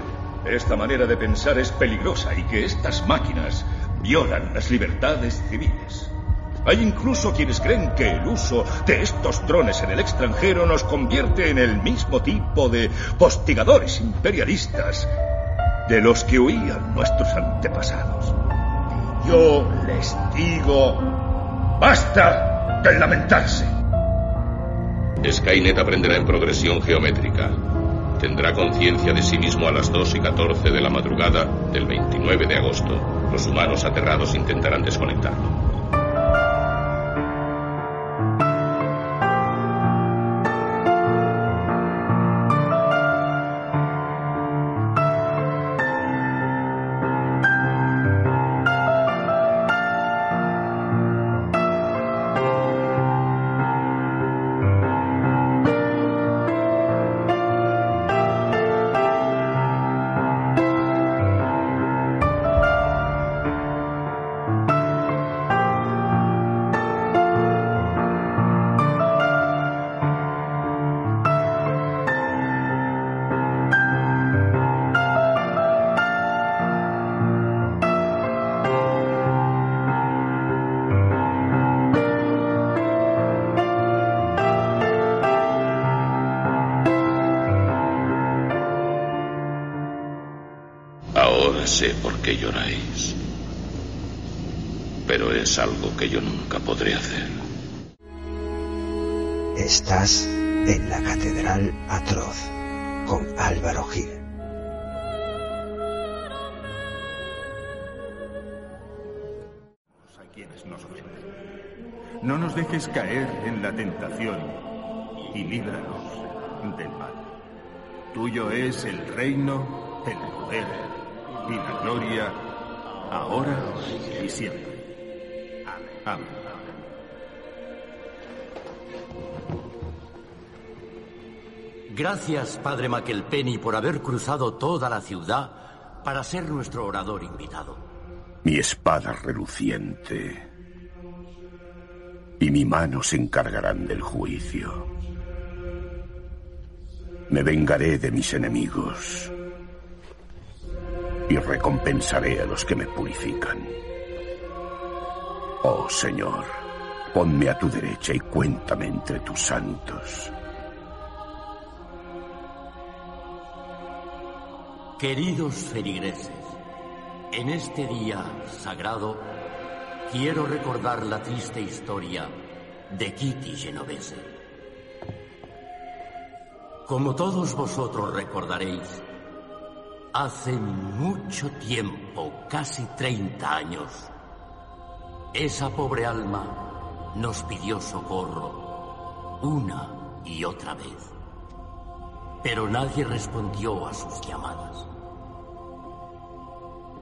esta manera de pensar es peligrosa y que estas máquinas violan las libertades civiles. Hay incluso quienes creen que el uso de estos drones en el extranjero nos convierte en el mismo tipo de postigadores imperialistas de los que huían nuestros antepasados. Yo les digo, basta de lamentarse. Skynet aprenderá en progresión geométrica. Tendrá conciencia de sí mismo a las 2 y 14 de la madrugada del 29 de agosto. Los humanos aterrados intentarán desconectarlo. Del mal. Tuyo es el reino, el poder y la gloria, ahora y siempre. Amén. Gracias, Padre McElpenny, por haber cruzado toda la ciudad para ser nuestro orador invitado. Mi espada reluciente y mi mano se encargarán del juicio. Me vengaré de mis enemigos y recompensaré a los que me purifican. Oh Señor, ponme a tu derecha y cuéntame entre tus santos. Queridos feligreses, en este día sagrado quiero recordar la triste historia de Kitty Genovese. Como todos vosotros recordaréis, hace mucho tiempo, casi 30 años, esa pobre alma nos pidió socorro una y otra vez. Pero nadie respondió a sus llamadas.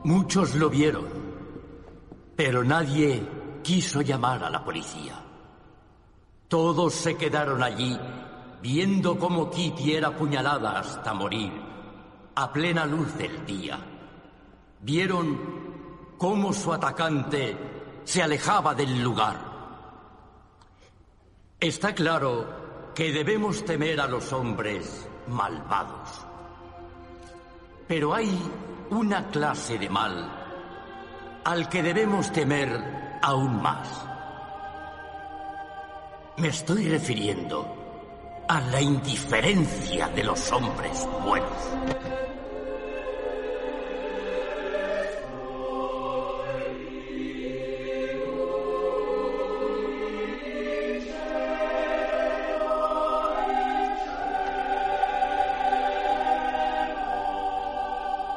Muchos lo vieron, pero nadie quiso llamar a la policía. Todos se quedaron allí viendo cómo Kitty era apuñalada hasta morir, a plena luz del día. Vieron cómo su atacante se alejaba del lugar. Está claro que debemos temer a los hombres malvados. Pero hay una clase de mal al que debemos temer aún más. Me estoy refiriendo a la indiferencia de los hombres buenos.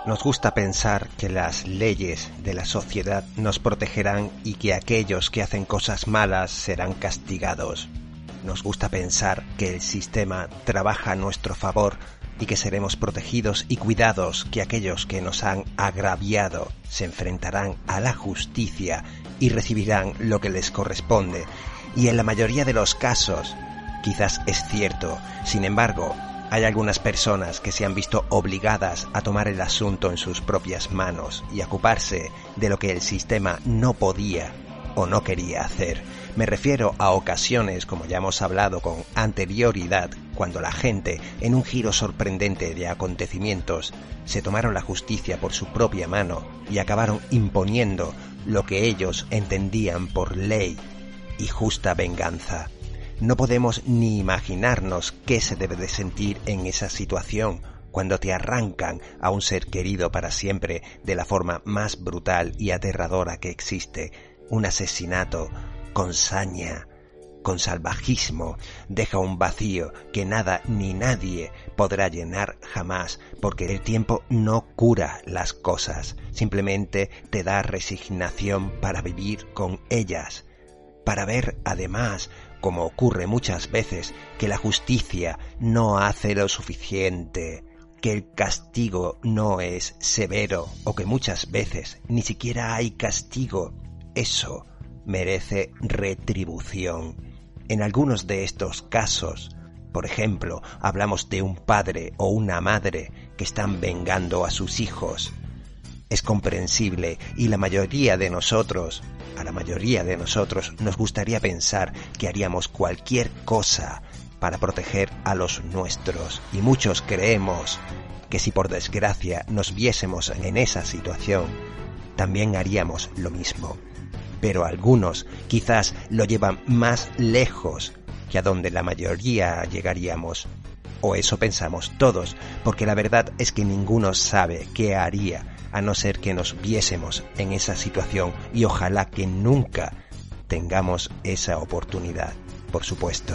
Nos gusta pensar que las leyes de la sociedad nos protegerán y que aquellos que hacen cosas malas serán castigados. Nos gusta pensar que el sistema trabaja a nuestro favor y que seremos protegidos y cuidados, que aquellos que nos han agraviado se enfrentarán a la justicia y recibirán lo que les corresponde. Y en la mayoría de los casos, quizás es cierto, sin embargo, hay algunas personas que se han visto obligadas a tomar el asunto en sus propias manos y ocuparse de lo que el sistema no podía o no quería hacer. Me refiero a ocasiones, como ya hemos hablado con anterioridad, cuando la gente, en un giro sorprendente de acontecimientos, se tomaron la justicia por su propia mano y acabaron imponiendo lo que ellos entendían por ley y justa venganza. No podemos ni imaginarnos qué se debe de sentir en esa situación cuando te arrancan a un ser querido para siempre de la forma más brutal y aterradora que existe, un asesinato con saña, con salvajismo, deja un vacío que nada ni nadie podrá llenar jamás, porque el tiempo no cura las cosas, simplemente te da resignación para vivir con ellas, para ver además como ocurre muchas veces, que la justicia no hace lo suficiente, que el castigo no es severo o que muchas veces ni siquiera hay castigo, eso merece retribución. En algunos de estos casos, por ejemplo, hablamos de un padre o una madre que están vengando a sus hijos. Es comprensible y la mayoría de nosotros a la mayoría de nosotros nos gustaría pensar que haríamos cualquier cosa para proteger a los nuestros y muchos creemos que si por desgracia nos viésemos en esa situación, también haríamos lo mismo. Pero algunos quizás lo llevan más lejos que a donde la mayoría llegaríamos. O eso pensamos todos, porque la verdad es que ninguno sabe qué haría a no ser que nos viésemos en esa situación y ojalá que nunca tengamos esa oportunidad, por supuesto.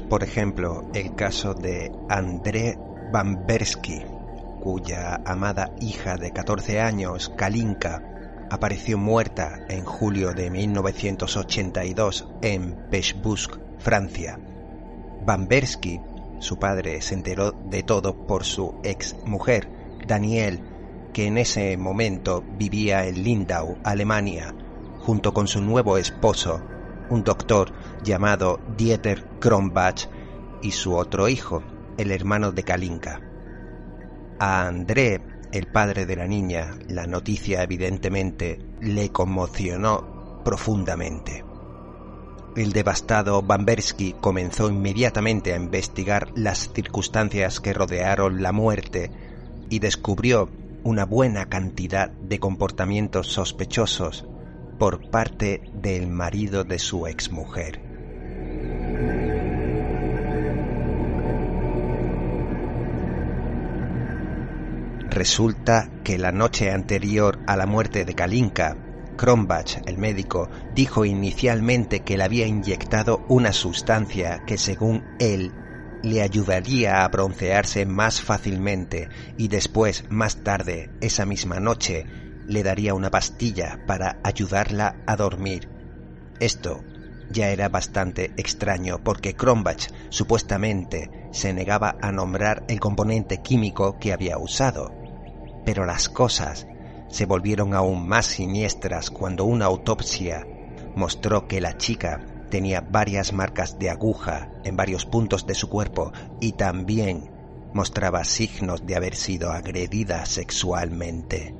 Por ejemplo, el caso de André Bambersky, cuya amada hija de 14 años, Kalinka, apareció muerta en julio de 1982 en Pechbusk, Francia. Bambersky, su padre, se enteró de todo por su ex mujer, Daniel, que en ese momento vivía en Lindau, Alemania, junto con su nuevo esposo, un doctor llamado Dieter Kronbach y su otro hijo, el hermano de Kalinka. A André, el padre de la niña, la noticia evidentemente le conmocionó profundamente. El devastado Bambersky comenzó inmediatamente a investigar las circunstancias que rodearon la muerte y descubrió una buena cantidad de comportamientos sospechosos por parte del marido de su exmujer. Resulta que la noche anterior a la muerte de Kalinka, Kronbach, el médico, dijo inicialmente que le había inyectado una sustancia que, según él, le ayudaría a broncearse más fácilmente y después, más tarde, esa misma noche, le daría una pastilla para ayudarla a dormir. Esto ya era bastante extraño porque Kronbach supuestamente se negaba a nombrar el componente químico que había usado. Pero las cosas se volvieron aún más siniestras cuando una autopsia mostró que la chica tenía varias marcas de aguja en varios puntos de su cuerpo y también mostraba signos de haber sido agredida sexualmente.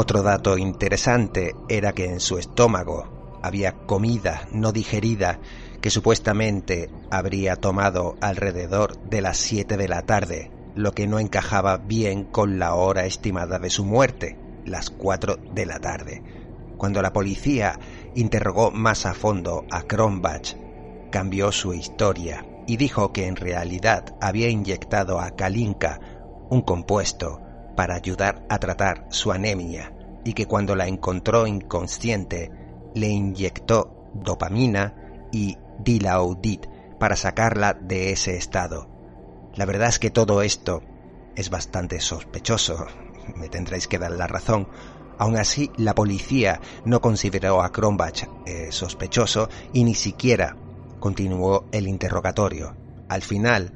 Otro dato interesante era que en su estómago había comida no digerida que supuestamente habría tomado alrededor de las 7 de la tarde, lo que no encajaba bien con la hora estimada de su muerte, las 4 de la tarde. Cuando la policía interrogó más a fondo a Kronbach, cambió su historia y dijo que en realidad había inyectado a Kalinka un compuesto para ayudar a tratar su anemia y que cuando la encontró inconsciente le inyectó dopamina y dilaudid para sacarla de ese estado. La verdad es que todo esto es bastante sospechoso, me tendréis que dar la razón. Aún así, la policía no consideró a Kronbach eh, sospechoso y ni siquiera continuó el interrogatorio. Al final,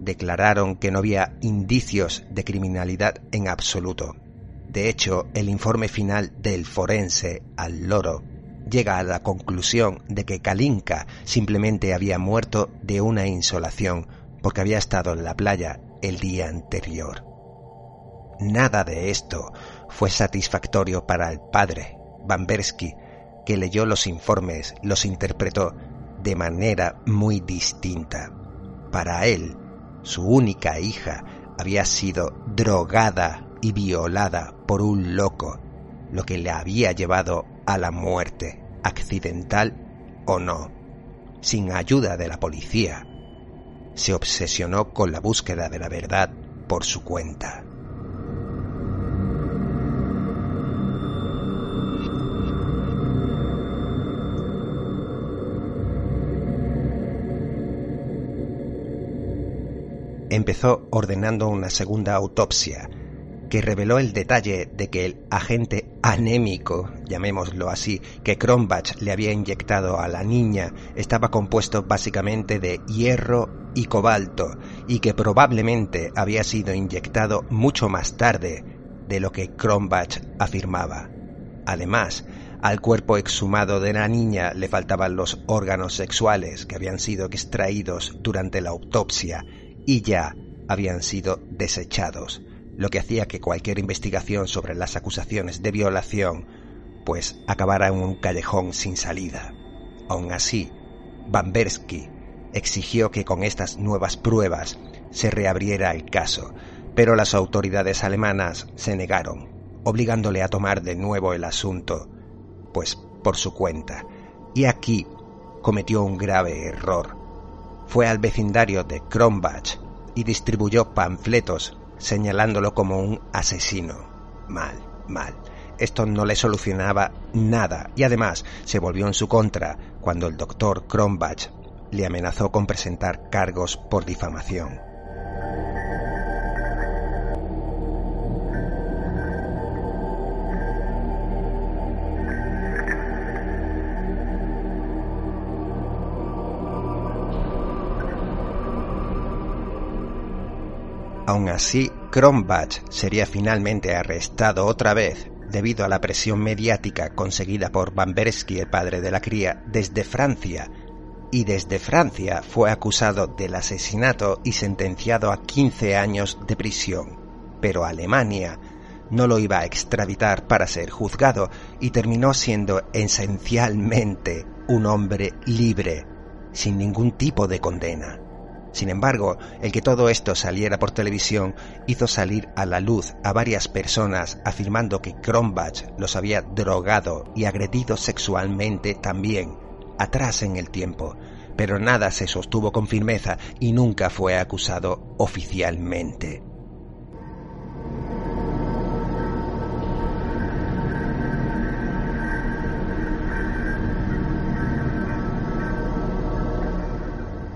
declararon que no había indicios de criminalidad en absoluto. De hecho, el informe final del forense al loro llega a la conclusión de que Kalinka simplemente había muerto de una insolación porque había estado en la playa el día anterior. Nada de esto fue satisfactorio para el padre, Bambersky, que leyó los informes, los interpretó de manera muy distinta. Para él, su única hija había sido drogada y violada por un loco, lo que le había llevado a la muerte, accidental o no, sin ayuda de la policía. Se obsesionó con la búsqueda de la verdad por su cuenta. Empezó ordenando una segunda autopsia que reveló el detalle de que el agente anémico, llamémoslo así, que Kronbach le había inyectado a la niña estaba compuesto básicamente de hierro y cobalto y que probablemente había sido inyectado mucho más tarde de lo que Kronbach afirmaba. Además, al cuerpo exhumado de la niña le faltaban los órganos sexuales que habían sido extraídos durante la autopsia y ya habían sido desechados, lo que hacía que cualquier investigación sobre las acusaciones de violación pues acabara en un callejón sin salida. Aun así, Bambersky exigió que con estas nuevas pruebas se reabriera el caso, pero las autoridades alemanas se negaron, obligándole a tomar de nuevo el asunto, pues por su cuenta. Y aquí cometió un grave error fue al vecindario de Kronbach y distribuyó panfletos señalándolo como un asesino. Mal, mal. Esto no le solucionaba nada y además se volvió en su contra cuando el doctor Kronbach le amenazó con presentar cargos por difamación. Aún así, Kronbach sería finalmente arrestado otra vez debido a la presión mediática conseguida por Bambersky, el padre de la cría, desde Francia, y desde Francia fue acusado del asesinato y sentenciado a 15 años de prisión. Pero Alemania no lo iba a extraditar para ser juzgado y terminó siendo esencialmente un hombre libre, sin ningún tipo de condena. Sin embargo, el que todo esto saliera por televisión hizo salir a la luz a varias personas afirmando que Kronbach los había drogado y agredido sexualmente también, atrás en el tiempo, pero nada se sostuvo con firmeza y nunca fue acusado oficialmente.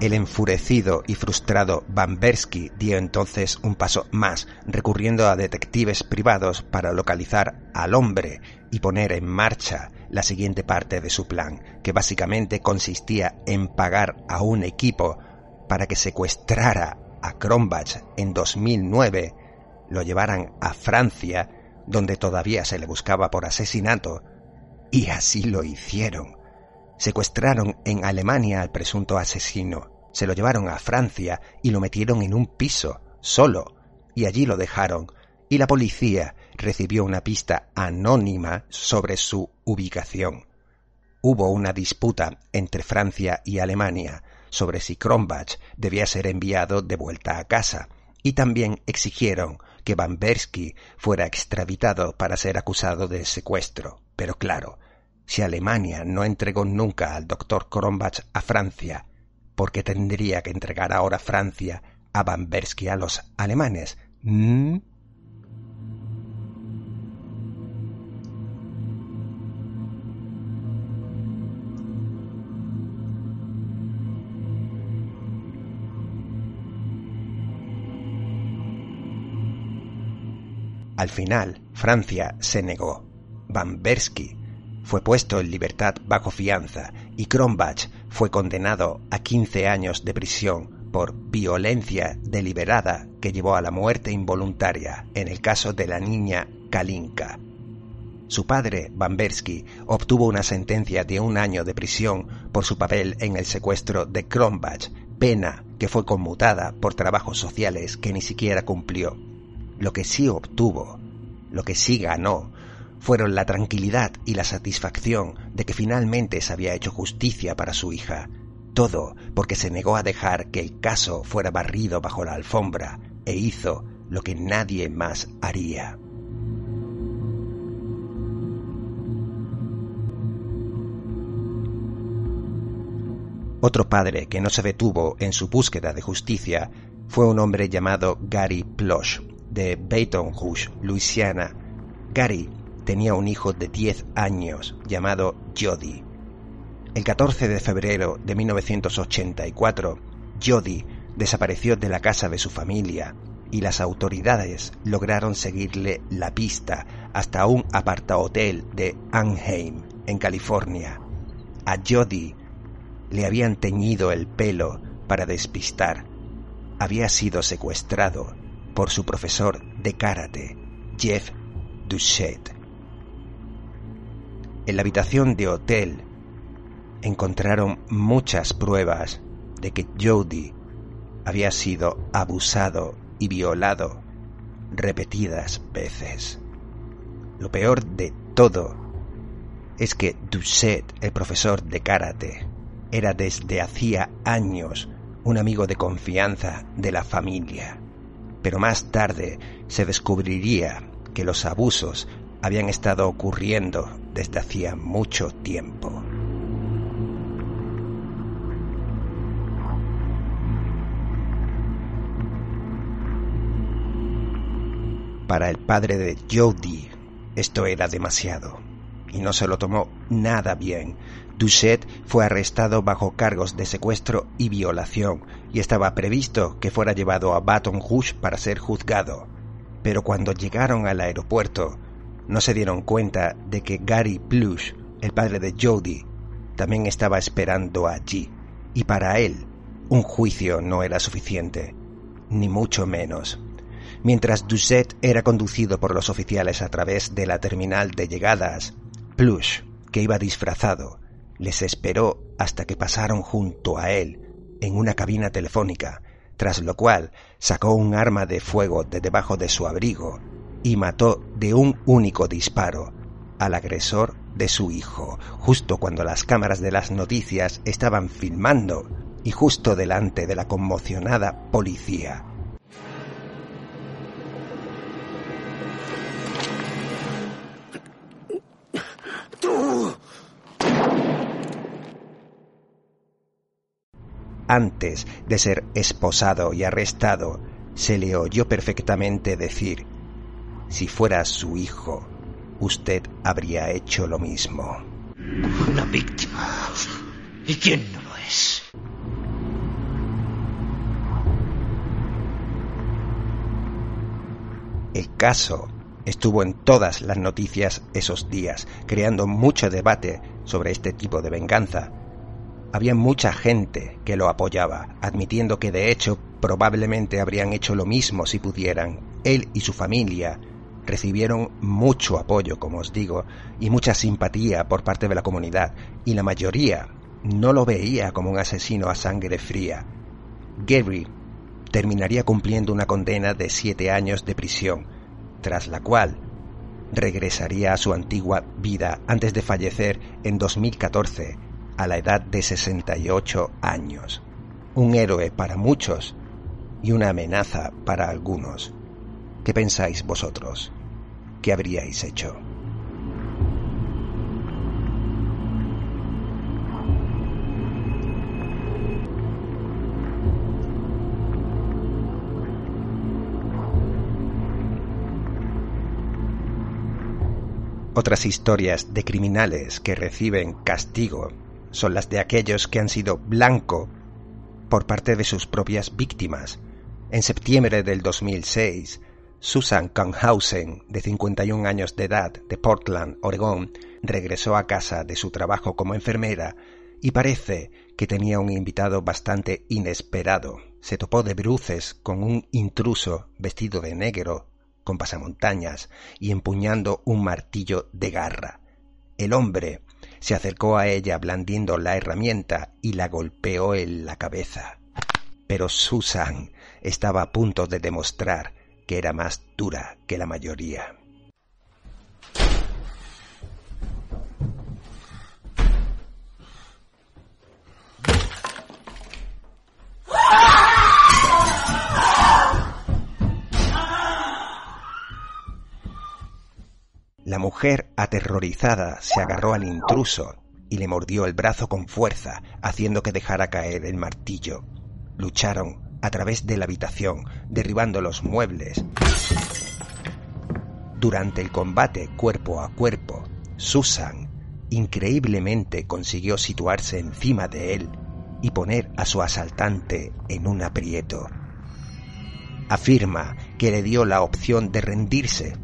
El enfurecido y frustrado Bambersky dio entonces un paso más, recurriendo a detectives privados para localizar al hombre y poner en marcha la siguiente parte de su plan, que básicamente consistía en pagar a un equipo para que secuestrara a Kronbach en 2009, lo llevaran a Francia, donde todavía se le buscaba por asesinato, y así lo hicieron. Secuestraron en Alemania al presunto asesino, se lo llevaron a Francia y lo metieron en un piso, solo, y allí lo dejaron, y la policía recibió una pista anónima sobre su ubicación. Hubo una disputa entre Francia y Alemania sobre si Kronbach debía ser enviado de vuelta a casa, y también exigieron que Van Bersky fuera extraditado para ser acusado de secuestro. Pero claro, si Alemania no entregó nunca al doctor Kronbach a Francia, ¿por qué tendría que entregar ahora Francia a Van Bersky a los alemanes? ¿Mm? Al final, Francia se negó. Van Bersky fue puesto en libertad bajo fianza y Kronbach fue condenado a 15 años de prisión por violencia deliberada que llevó a la muerte involuntaria en el caso de la niña Kalinka. Su padre, Van Bersky, obtuvo una sentencia de un año de prisión por su papel en el secuestro de Kronbach, pena que fue conmutada por trabajos sociales que ni siquiera cumplió. Lo que sí obtuvo, lo que sí ganó, fueron la tranquilidad y la satisfacción de que finalmente se había hecho justicia para su hija. Todo porque se negó a dejar que el caso fuera barrido bajo la alfombra e hizo lo que nadie más haría. Otro padre que no se detuvo en su búsqueda de justicia fue un hombre llamado Gary Plush, de Baton Rouge, Luisiana. Gary tenía un hijo de 10 años llamado Jody. El 14 de febrero de 1984, Jody desapareció de la casa de su familia y las autoridades lograron seguirle la pista hasta un apartahotel de Anaheim, en California. A Jody le habían teñido el pelo para despistar. Había sido secuestrado por su profesor de karate, Jeff Duchette. En la habitación de hotel encontraron muchas pruebas de que Jody había sido abusado y violado repetidas veces. Lo peor de todo es que Duchette, el profesor de karate, era desde hacía años un amigo de confianza de la familia pero más tarde se descubriría que los abusos habían estado ocurriendo desde hacía mucho tiempo. Para el padre de Jody esto era demasiado y no se lo tomó nada bien. Duchette fue arrestado bajo cargos de secuestro y violación y estaba previsto que fuera llevado a Baton Rouge para ser juzgado. Pero cuando llegaron al aeropuerto, no se dieron cuenta de que Gary Plush, el padre de Jody, también estaba esperando allí, y para él un juicio no era suficiente, ni mucho menos. Mientras Doucet era conducido por los oficiales a través de la terminal de llegadas, Plush, que iba disfrazado, les esperó hasta que pasaron junto a él en una cabina telefónica, tras lo cual sacó un arma de fuego de debajo de su abrigo y mató de un único disparo al agresor de su hijo, justo cuando las cámaras de las noticias estaban filmando y justo delante de la conmocionada policía. Antes de ser esposado y arrestado, se le oyó perfectamente decir, si fuera su hijo, usted habría hecho lo mismo. Una víctima. ¿Y quién no lo es? El caso estuvo en todas las noticias esos días, creando mucho debate sobre este tipo de venganza. Había mucha gente que lo apoyaba, admitiendo que de hecho probablemente habrían hecho lo mismo si pudieran. Él y su familia recibieron mucho apoyo, como os digo, y mucha simpatía por parte de la comunidad, y la mayoría no lo veía como un asesino a sangre fría. Gary terminaría cumpliendo una condena de siete años de prisión, tras la cual regresaría a su antigua vida antes de fallecer en 2014 a la edad de 68 años. Un héroe para muchos y una amenaza para algunos. ¿Qué pensáis vosotros? ¿Qué habríais hecho? Otras historias de criminales que reciben castigo son las de aquellos que han sido blanco por parte de sus propias víctimas. En septiembre del 2006, Susan Kanhausen, de 51 años de edad, de Portland, Oregón, regresó a casa de su trabajo como enfermera y parece que tenía un invitado bastante inesperado. Se topó de bruces con un intruso vestido de negro con pasamontañas y empuñando un martillo de garra. El hombre se acercó a ella blandiendo la herramienta y la golpeó en la cabeza. Pero Susan estaba a punto de demostrar que era más dura que la mayoría. La mujer, aterrorizada, se agarró al intruso y le mordió el brazo con fuerza, haciendo que dejara caer el martillo. Lucharon a través de la habitación, derribando los muebles. Durante el combate cuerpo a cuerpo, Susan increíblemente consiguió situarse encima de él y poner a su asaltante en un aprieto. Afirma que le dio la opción de rendirse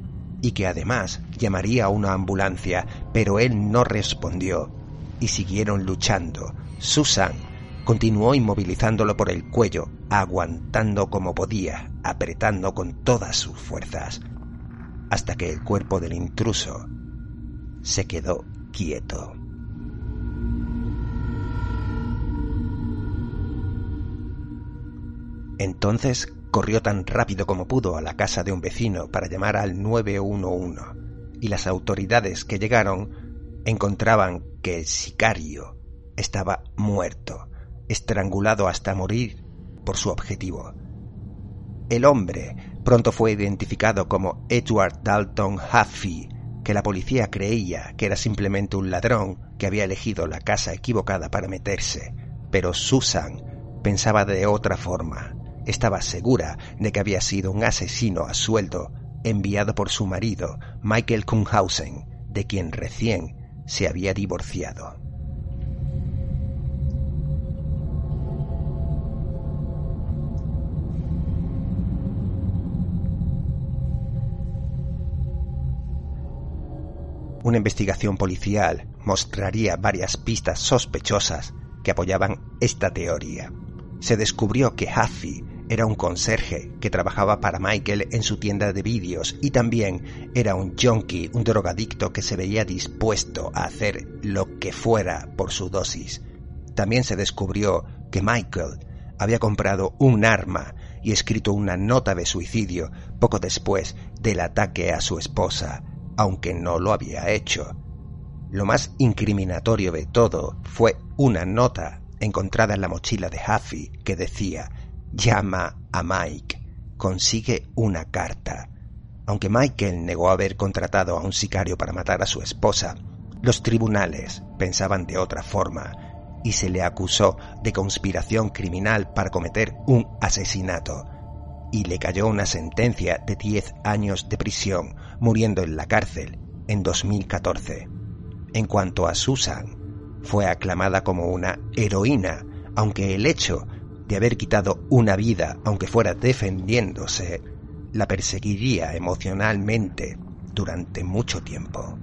y que además llamaría a una ambulancia, pero él no respondió y siguieron luchando. Susan continuó inmovilizándolo por el cuello, aguantando como podía, apretando con todas sus fuerzas, hasta que el cuerpo del intruso se quedó quieto. Entonces Corrió tan rápido como pudo a la casa de un vecino para llamar al 911 y las autoridades que llegaron encontraban que el sicario estaba muerto, estrangulado hasta morir por su objetivo. El hombre pronto fue identificado como Edward Dalton Huffy, que la policía creía que era simplemente un ladrón que había elegido la casa equivocada para meterse, pero Susan pensaba de otra forma estaba segura de que había sido un asesino a sueldo enviado por su marido, Michael Kunhausen, de quien recién se había divorciado. Una investigación policial mostraría varias pistas sospechosas que apoyaban esta teoría. Se descubrió que Huffy era un conserje que trabajaba para Michael en su tienda de vídeos y también era un junkie, un drogadicto que se veía dispuesto a hacer lo que fuera por su dosis. También se descubrió que Michael había comprado un arma y escrito una nota de suicidio poco después del ataque a su esposa, aunque no lo había hecho. Lo más incriminatorio de todo fue una nota encontrada en la mochila de Huffy que decía llama a Mike, consigue una carta. Aunque Michael negó haber contratado a un sicario para matar a su esposa, los tribunales pensaban de otra forma y se le acusó de conspiración criminal para cometer un asesinato y le cayó una sentencia de 10 años de prisión, muriendo en la cárcel en 2014. En cuanto a Susan, fue aclamada como una heroína, aunque el hecho de haber quitado una vida, aunque fuera defendiéndose, la perseguiría emocionalmente durante mucho tiempo.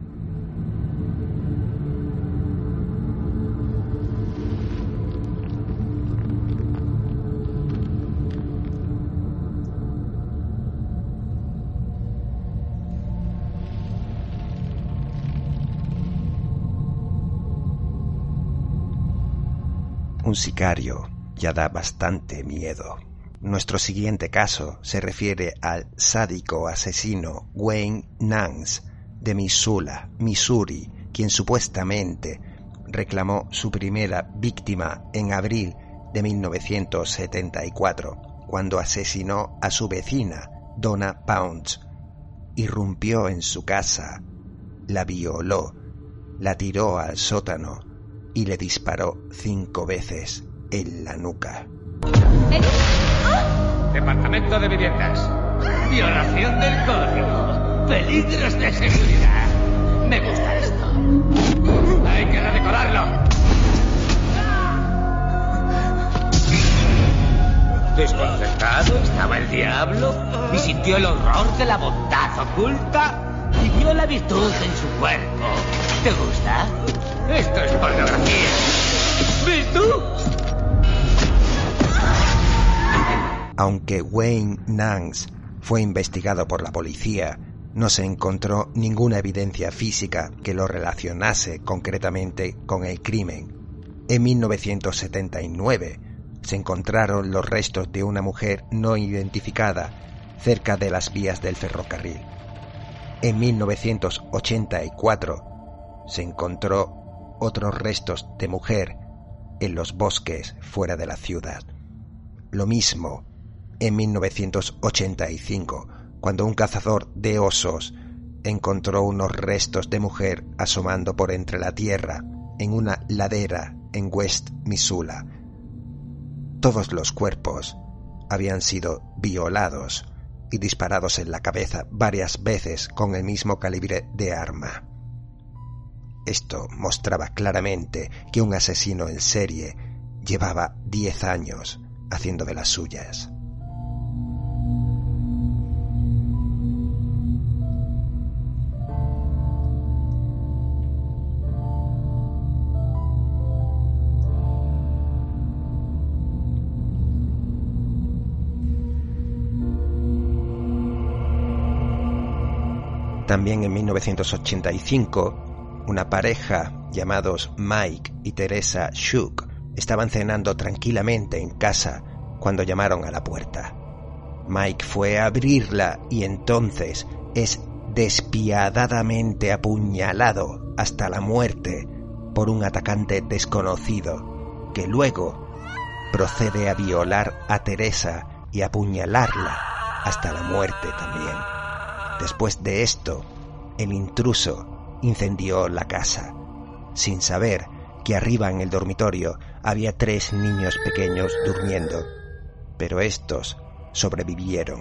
Sicario ya da bastante miedo. Nuestro siguiente caso se refiere al sádico asesino Wayne Nance, de Missoula, Missouri, quien supuestamente reclamó su primera víctima en abril de 1974, cuando asesinó a su vecina, Donna Pounds. Irrumpió en su casa, la violó, la tiró al sótano y le disparó cinco veces en la nuca. Departamento de Viviendas. Violación del código. Peligros de seguridad. Me gusta esto. Hay que redecorarlo. Desconcertado estaba el diablo y sintió el horror de la bondad oculta y vio la virtud en su cuerpo. ¿Te gusta? Esto es pornografía. ¿Ves tú? Aunque Wayne Nance fue investigado por la policía, no se encontró ninguna evidencia física que lo relacionase concretamente con el crimen. En 1979 se encontraron los restos de una mujer no identificada cerca de las vías del ferrocarril. En 1984 se encontró otros restos de mujer en los bosques fuera de la ciudad. Lo mismo en 1985, cuando un cazador de osos encontró unos restos de mujer asomando por entre la tierra en una ladera en West Missoula. Todos los cuerpos habían sido violados y disparados en la cabeza varias veces con el mismo calibre de arma. Esto mostraba claramente que un asesino en serie llevaba 10 años haciendo de las suyas. También en 1985, una pareja llamados Mike y Teresa Shook estaban cenando tranquilamente en casa cuando llamaron a la puerta. Mike fue a abrirla y entonces es despiadadamente apuñalado hasta la muerte por un atacante desconocido que luego procede a violar a Teresa y apuñalarla hasta la muerte también. Después de esto, el intruso incendió la casa, sin saber que arriba en el dormitorio había tres niños pequeños durmiendo, pero estos sobrevivieron.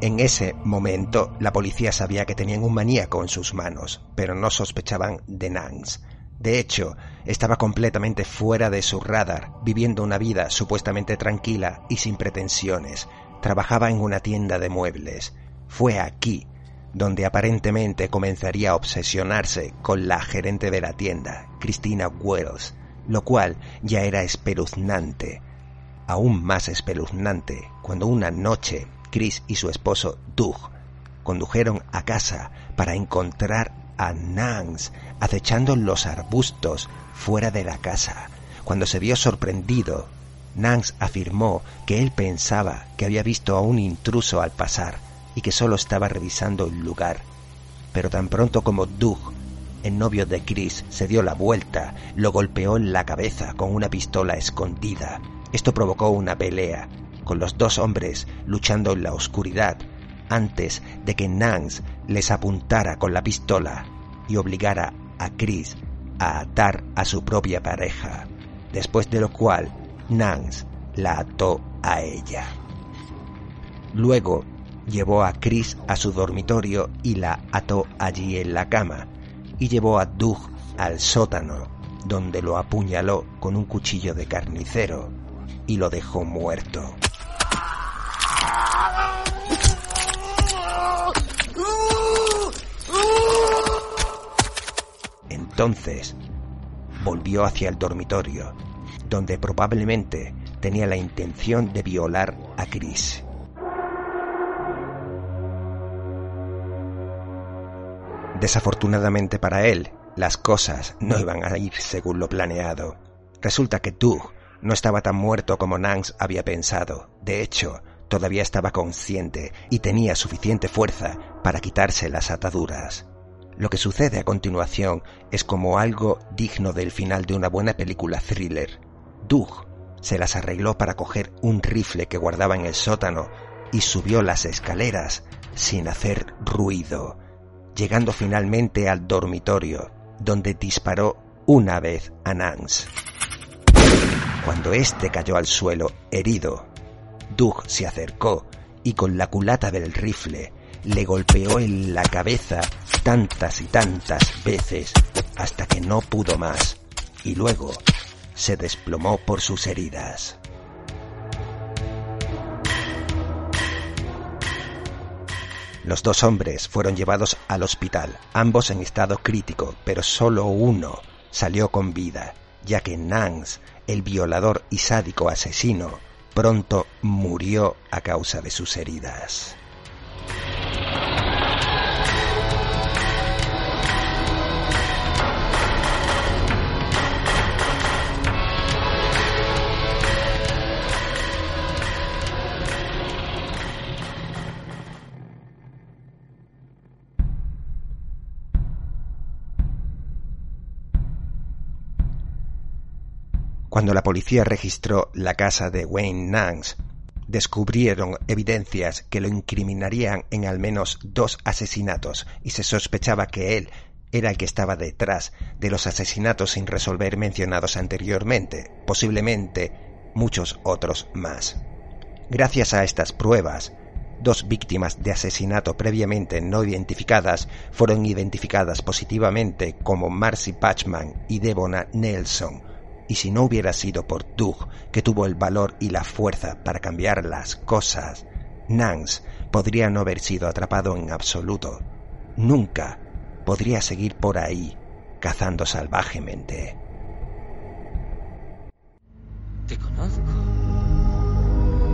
En ese momento, la policía sabía que tenían un maníaco en sus manos, pero no sospechaban de Nance. De hecho, estaba completamente fuera de su radar, viviendo una vida supuestamente tranquila y sin pretensiones. Trabajaba en una tienda de muebles. Fue aquí donde aparentemente comenzaría a obsesionarse con la gerente de la tienda, Christina Wells, lo cual ya era espeluznante. Aún más espeluznante cuando una noche Chris y su esposo Doug condujeron a casa para encontrar a Nance acechando los arbustos fuera de la casa. Cuando se vio sorprendido, Nance afirmó que él pensaba que había visto a un intruso al pasar y que solo estaba revisando el lugar. Pero tan pronto como Doug, el novio de Chris, se dio la vuelta, lo golpeó en la cabeza con una pistola escondida. Esto provocó una pelea, con los dos hombres luchando en la oscuridad, antes de que Nance les apuntara con la pistola y obligara a Chris a atar a su propia pareja, después de lo cual Nance la ató a ella. Luego llevó a Chris a su dormitorio y la ató allí en la cama, y llevó a Doug al sótano, donde lo apuñaló con un cuchillo de carnicero y lo dejó muerto. Entonces volvió hacia el dormitorio, donde probablemente tenía la intención de violar a Chris. Desafortunadamente para él, las cosas no iban a ir según lo planeado. Resulta que Doug No estaba tan muerto como Nance había pensado. De hecho, todavía estaba consciente y tenía suficiente fuerza para quitarse las ataduras. Lo que sucede a continuación es como algo digno del final de una buena película thriller. Doug se las arregló para coger un rifle que guardaba en el sótano y subió las escaleras sin hacer ruido, llegando finalmente al dormitorio, donde disparó una vez a Nance. Cuando éste cayó al suelo herido, Doug se acercó y con la culata del rifle le golpeó en la cabeza tantas y tantas veces hasta que no pudo más y luego se desplomó por sus heridas. Los dos hombres fueron llevados al hospital, ambos en estado crítico, pero solo uno salió con vida, ya que Nance, el violador y sádico asesino, pronto murió a causa de sus heridas. Cuando la policía registró la casa de Wayne Nance, descubrieron evidencias que lo incriminarían en al menos dos asesinatos y se sospechaba que él era el que estaba detrás de los asesinatos sin resolver mencionados anteriormente, posiblemente muchos otros más. Gracias a estas pruebas, dos víctimas de asesinato previamente no identificadas fueron identificadas positivamente como Marcy Patchman y Devona Nelson, y si no hubiera sido por Doug, que tuvo el valor y la fuerza para cambiar las cosas, Nance podría no haber sido atrapado en absoluto. Nunca podría seguir por ahí, cazando salvajemente. Te conozco.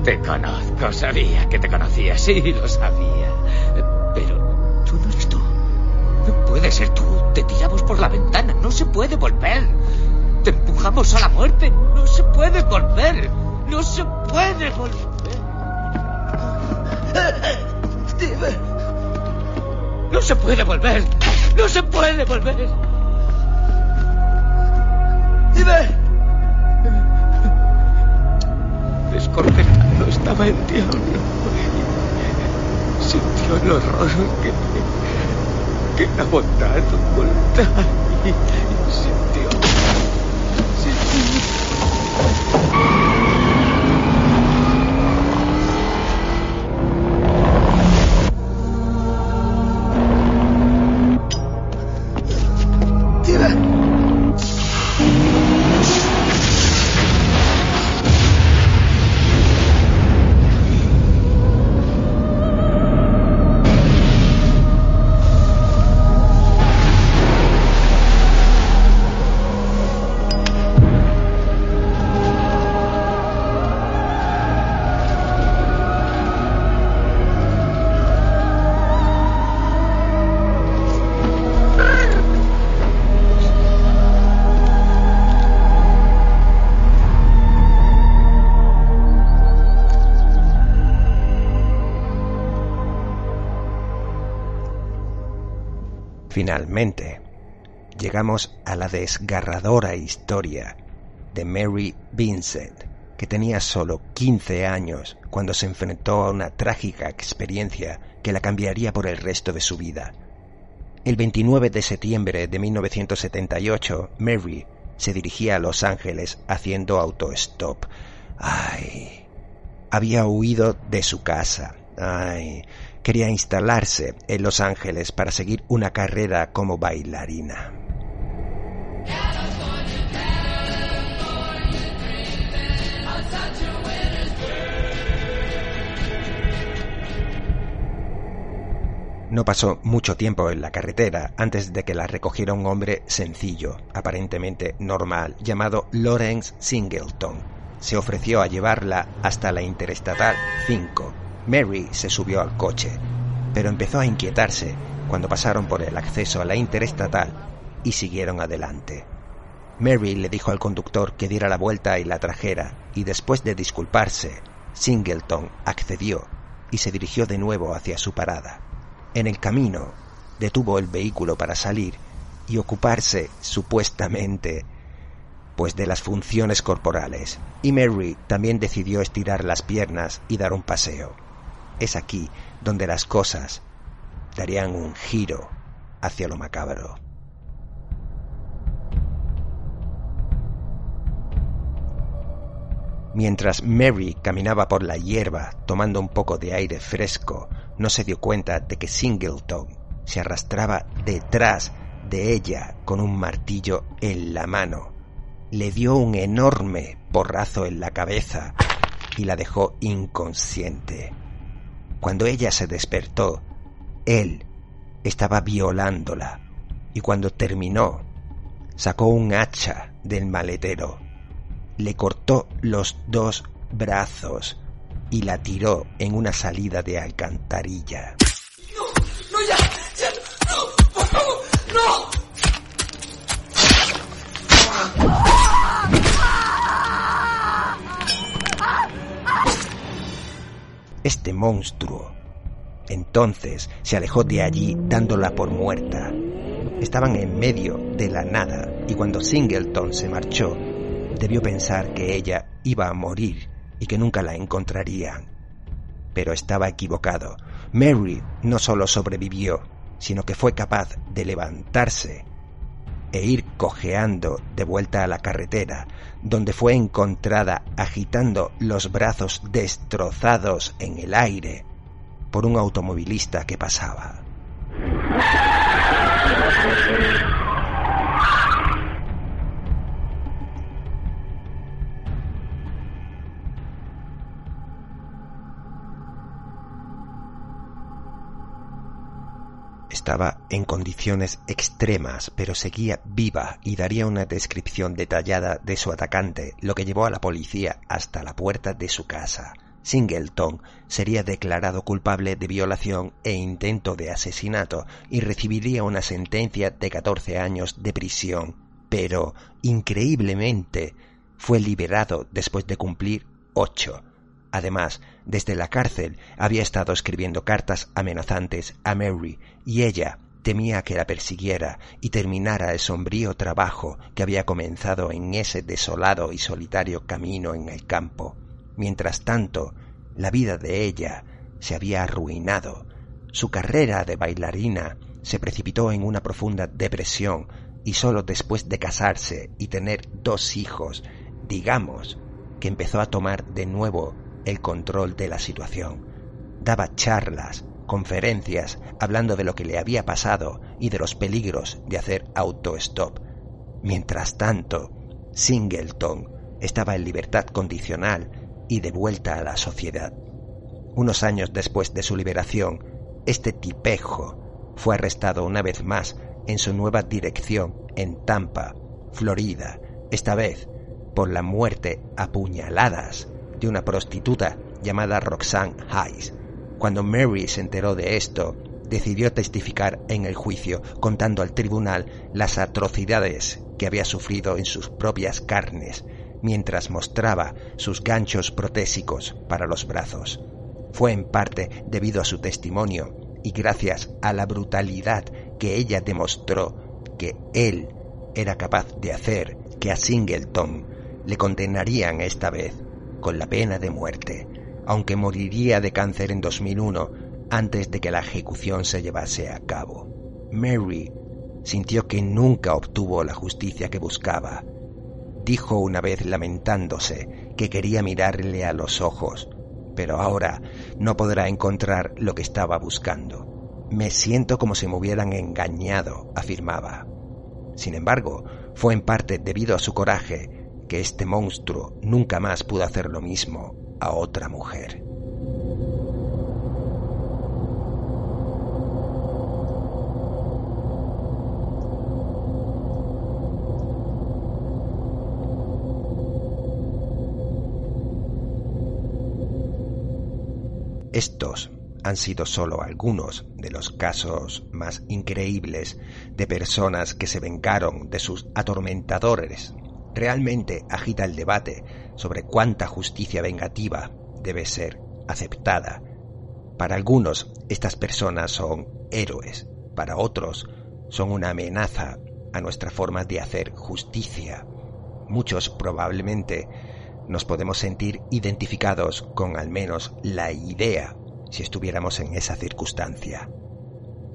Te conozco, sabía que te conocía, sí, lo sabía. Pero tú no eres tú. No puede ser tú. Te tiramos por la ventana, no se puede volver. Te empujamos a la muerte. No se puede volver. No se puede volver. Steve. No se puede volver. No se puede volver. Steve. Desconcertado estaba el diablo. Sintió el horror que, que la bondad oculta Oh. Finalmente, llegamos a la desgarradora historia de Mary Vincent, que tenía solo 15 años cuando se enfrentó a una trágica experiencia que la cambiaría por el resto de su vida. El 29 de septiembre de 1978, Mary se dirigía a Los Ángeles haciendo autostop. Ay, había huido de su casa. Ay, quería instalarse en Los Ángeles para seguir una carrera como bailarina. No pasó mucho tiempo en la carretera antes de que la recogiera un hombre sencillo, aparentemente normal, llamado Lawrence Singleton. Se ofreció a llevarla hasta la Interestatal 5, Mary se subió al coche, pero empezó a inquietarse cuando pasaron por el acceso a la interestatal y siguieron adelante. Mary le dijo al conductor que diera la vuelta y la trajera, y después de disculparse, Singleton accedió y se dirigió de nuevo hacia su parada. En el camino, detuvo el vehículo para salir y ocuparse, supuestamente, pues de las funciones corporales, y Mary también decidió estirar las piernas y dar un paseo. Es aquí donde las cosas darían un giro hacia lo macabro. Mientras Mary caminaba por la hierba tomando un poco de aire fresco, no se dio cuenta de que Singleton se arrastraba detrás de ella con un martillo en la mano. Le dio un enorme porrazo en la cabeza y la dejó inconsciente. Cuando ella se despertó, él estaba violándola y cuando terminó, sacó un hacha del maletero le cortó los dos brazos y la tiró en una salida de alcantarilla. Este monstruo entonces se alejó de allí dándola por muerta. Estaban en medio de la nada y cuando Singleton se marchó, debió pensar que ella iba a morir y que nunca la encontrarían. Pero estaba equivocado. Mary no solo sobrevivió, sino que fue capaz de levantarse e ir cojeando de vuelta a la carretera, donde fue encontrada agitando los brazos destrozados en el aire por un automovilista que pasaba. Estaba en condiciones extremas, pero seguía viva y daría una descripción detallada de su atacante, lo que llevó a la policía hasta la puerta de su casa. Singleton sería declarado culpable de violación e intento de asesinato y recibiría una sentencia de 14 años de prisión, pero, increíblemente, fue liberado después de cumplir ocho. Además, desde la cárcel había estado escribiendo cartas amenazantes a Mary y ella temía que la persiguiera y terminara el sombrío trabajo que había comenzado en ese desolado y solitario camino en el campo. Mientras tanto, la vida de ella se había arruinado. Su carrera de bailarina se precipitó en una profunda depresión y solo después de casarse y tener dos hijos, digamos, que empezó a tomar de nuevo el control de la situación. Daba charlas, conferencias, hablando de lo que le había pasado y de los peligros de hacer auto-stop. Mientras tanto, Singleton estaba en libertad condicional y de vuelta a la sociedad. Unos años después de su liberación, este tipejo fue arrestado una vez más en su nueva dirección en Tampa, Florida, esta vez por la muerte a puñaladas de una prostituta llamada Roxanne Hayes. Cuando Mary se enteró de esto, decidió testificar en el juicio, contando al tribunal las atrocidades que había sufrido en sus propias carnes, mientras mostraba sus ganchos protésicos para los brazos. Fue en parte debido a su testimonio y gracias a la brutalidad que ella demostró que él era capaz de hacer que a Singleton le condenarían esta vez con la pena de muerte, aunque moriría de cáncer en 2001 antes de que la ejecución se llevase a cabo. Mary sintió que nunca obtuvo la justicia que buscaba. Dijo una vez lamentándose que quería mirarle a los ojos, pero ahora no podrá encontrar lo que estaba buscando. Me siento como si me hubieran engañado, afirmaba. Sin embargo, fue en parte debido a su coraje que este monstruo nunca más pudo hacer lo mismo a otra mujer. Estos han sido solo algunos de los casos más increíbles de personas que se vengaron de sus atormentadores. Realmente agita el debate sobre cuánta justicia vengativa debe ser aceptada. Para algunos, estas personas son héroes, para otros, son una amenaza a nuestra forma de hacer justicia. Muchos probablemente nos podemos sentir identificados con al menos la idea si estuviéramos en esa circunstancia.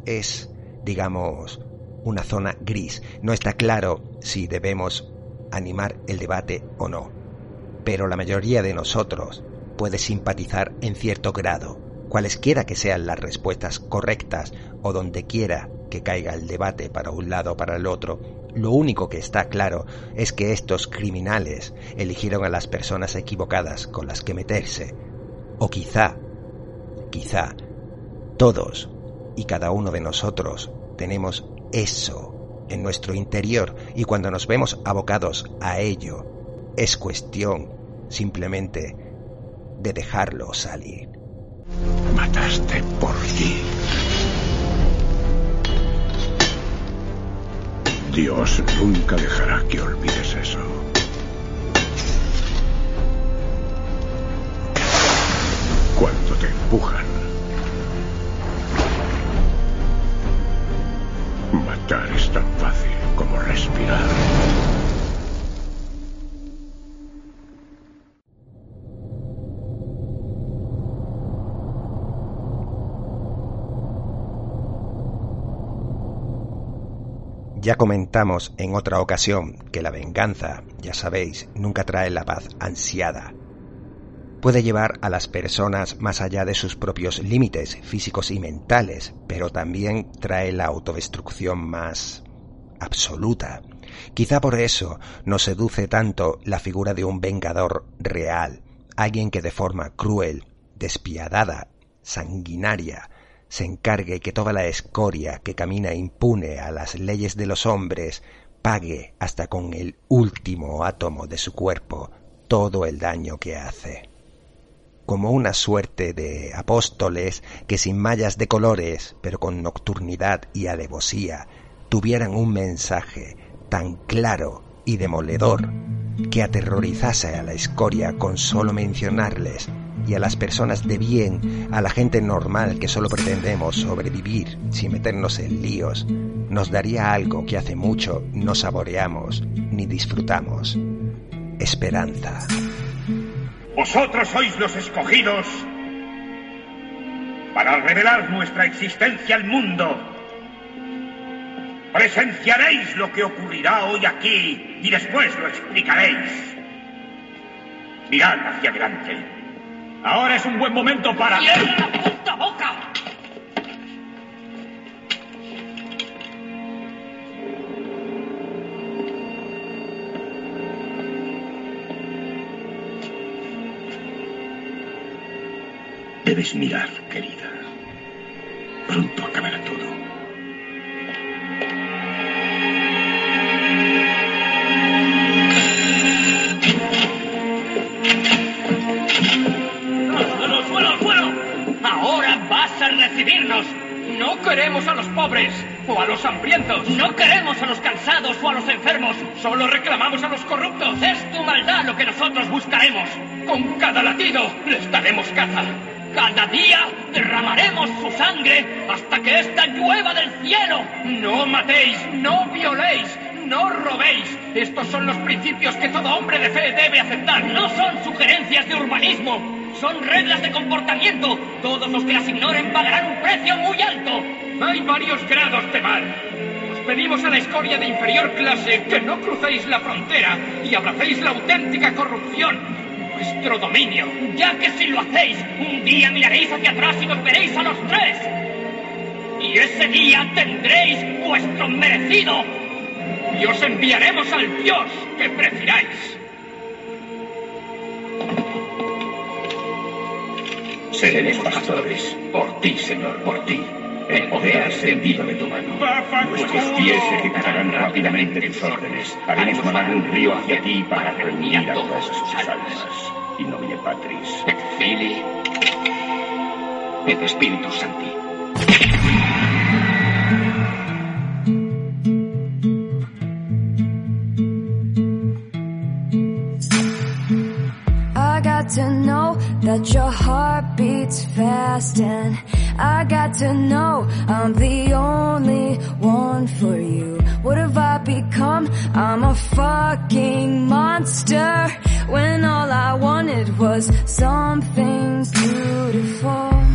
Es, digamos, una zona gris. No está claro si debemos animar el debate o no. Pero la mayoría de nosotros puede simpatizar en cierto grado, cualesquiera que sean las respuestas correctas o donde quiera que caiga el debate para un lado o para el otro, lo único que está claro es que estos criminales eligieron a las personas equivocadas con las que meterse. O quizá, quizá, todos y cada uno de nosotros tenemos eso en nuestro interior y cuando nos vemos abocados a ello, es cuestión simplemente de dejarlo salir. Mataste por ti. Dios nunca dejará que olvides eso. Cuando te empujan, matar es tan fácil como respirar. Ya comentamos en otra ocasión que la venganza, ya sabéis, nunca trae la paz ansiada. Puede llevar a las personas más allá de sus propios límites físicos y mentales, pero también trae la autodestrucción más absoluta. Quizá por eso nos seduce tanto la figura de un vengador real, alguien que de forma cruel, despiadada, sanguinaria, se encargue que toda la escoria que camina impune a las leyes de los hombres pague hasta con el último átomo de su cuerpo todo el daño que hace. Como una suerte de apóstoles que sin mallas de colores, pero con nocturnidad y alevosía, tuvieran un mensaje tan claro y demoledor que aterrorizase a la escoria con solo mencionarles y a las personas de bien, a la gente normal que solo pretendemos sobrevivir sin meternos en líos, nos daría algo que hace mucho no saboreamos ni disfrutamos. Esperanza. Vosotros sois los escogidos para revelar nuestra existencia al mundo. Presenciaréis lo que ocurrirá hoy aquí y después lo explicaréis. Mirad hacia adelante. Ahora es un buen momento para... ¡Cierra la puta boca! Debes mirar, querida. Pronto acabará todo. ¡Suelo, suelo, suelo! ¡Ahora vas a recibirnos! No queremos a los pobres o a los hambrientos. No queremos a los cansados o a los enfermos. Solo reclamamos a los corruptos. Es tu maldad lo que nosotros buscaremos. Con cada latido les daremos caza. Cada día derramaremos su sangre hasta que ésta llueva del cielo. No matéis, no violéis, no robéis. Estos son los principios que todo hombre de fe debe aceptar. No son sugerencias de urbanismo. Son reglas de comportamiento. Todos los que las ignoren pagarán un precio muy alto. Hay varios grados de mal. Os pedimos a la escoria de inferior clase que no crucéis la frontera y abracéis la auténtica corrupción. Vuestro dominio. Ya que si lo hacéis, un día miraréis hacia atrás y nos veréis a los tres. Y ese día tendréis vuestro merecido. Y os enviaremos al Dios que prefiráis. Seremos pastores. Por ti, Señor, por ti. El poder extendido de tu mano. Nuestros pies ejecutarán rápidamente tus órdenes. Haremos manar un río hacia ti para reunir a todas sus almas. Y nomine Patris. Et Sancti. I got to know that your heart beats fast and I got to know I'm the only one for you. What have I become? I'm a fucking monster when all I wanted was something beautiful.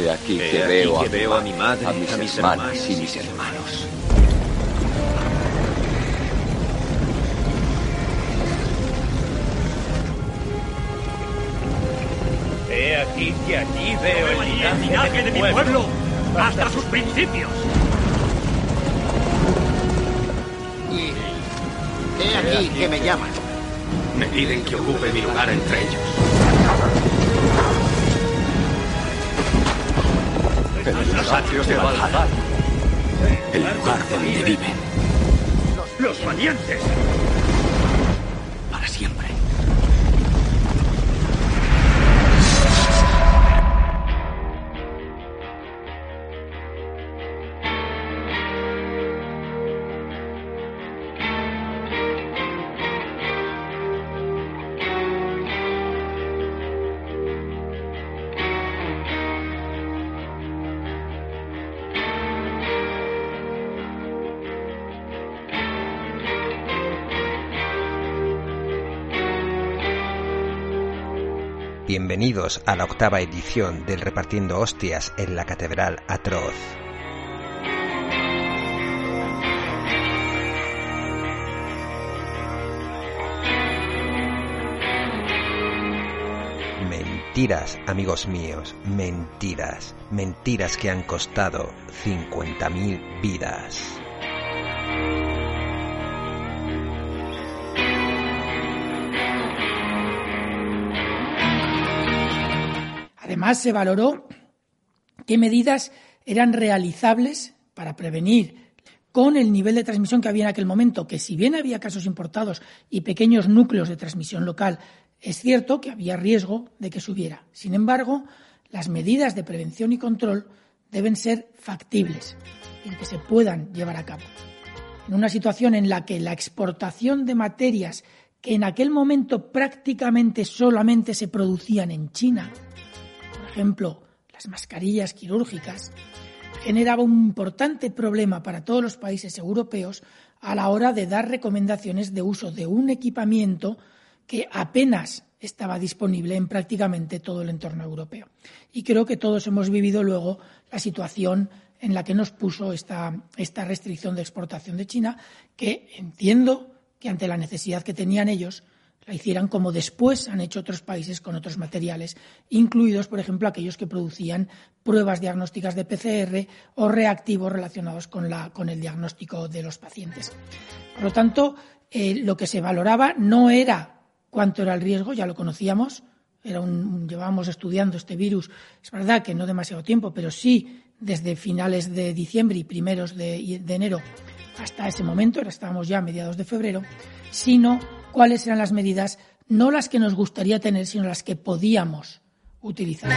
He aquí He que aquí veo, que a, veo a mi madre, a mis, a mis hermanas hermanos y mis hermanos. He aquí que allí veo el el linaje, linaje de mi pueblo hasta sus principios. Y he aquí que me llaman. Me piden que ocupe mi lugar entre ellos. En los atrios de Valhalla. El lugar donde viven. Los valientes. Bienvenidos a la octava edición del Repartiendo Hostias en la Catedral Atroz. Mentiras, amigos míos, mentiras, mentiras que han costado 50.000 vidas. Además, se valoró qué medidas eran realizables para prevenir con el nivel de transmisión que había en aquel momento, que si bien había casos importados y pequeños núcleos de transmisión local, es cierto que había riesgo de que subiera. Sin embargo, las medidas de prevención y control deben ser factibles. y que se puedan llevar a cabo. En una situación en la que la exportación de materias que en aquel momento prácticamente solamente se producían en China, ejemplo, las mascarillas quirúrgicas, generaba un importante problema para todos los países europeos a la hora de dar recomendaciones de uso de un equipamiento que apenas estaba disponible en prácticamente todo el entorno europeo. Y creo que todos hemos vivido luego la situación en la que nos puso esta, esta restricción de exportación de China, que entiendo que ante la necesidad que tenían ellos, la hicieran como después han hecho otros países con otros materiales, incluidos, por ejemplo, aquellos que producían pruebas diagnósticas de PCR o reactivos relacionados con, la, con el diagnóstico de los pacientes. Por lo tanto, eh, lo que se valoraba no era cuánto era el riesgo, ya lo conocíamos, era un, llevábamos estudiando este virus, es verdad que no demasiado tiempo, pero sí desde finales de diciembre y primeros de, de enero hasta ese momento, ahora estábamos ya a mediados de febrero, sino cuáles eran las medidas, no las que nos gustaría tener, sino las que podíamos utilizar.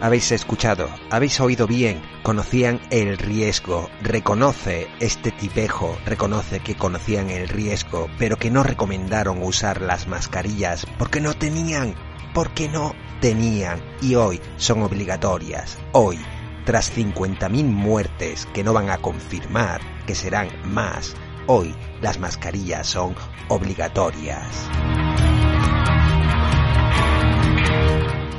Habéis escuchado, habéis oído bien, conocían el riesgo, reconoce este tipejo, reconoce que conocían el riesgo, pero que no recomendaron usar las mascarillas porque no tenían, porque no tenían y hoy son obligatorias. Hoy, tras 50.000 muertes que no van a confirmar, que serán más, hoy las mascarillas son obligatorias.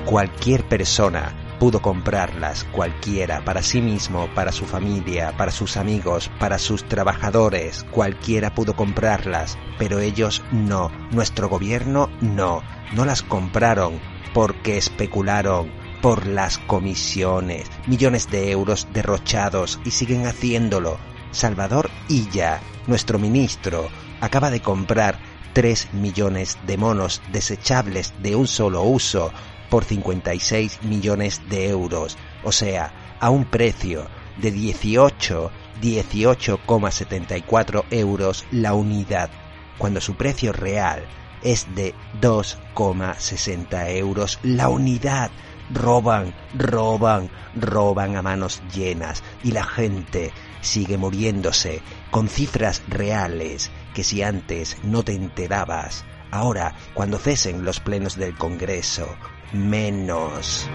Cualquier persona pudo comprarlas, cualquiera, para sí mismo, para su familia, para sus amigos, para sus trabajadores, cualquiera pudo comprarlas, pero ellos no, nuestro gobierno no, no las compraron porque especularon por las comisiones, millones de euros derrochados y siguen haciéndolo. Salvador Illa, nuestro ministro, acaba de comprar 3 millones de monos desechables de un solo uso por 56 millones de euros, o sea, a un precio de 18, 18,74 euros la unidad, cuando su precio real es de 2,60 euros la unidad. Roban, roban, roban a manos llenas y la gente sigue muriéndose con cifras reales que si antes no te enterabas, ahora cuando cesen los plenos del Congreso, menos.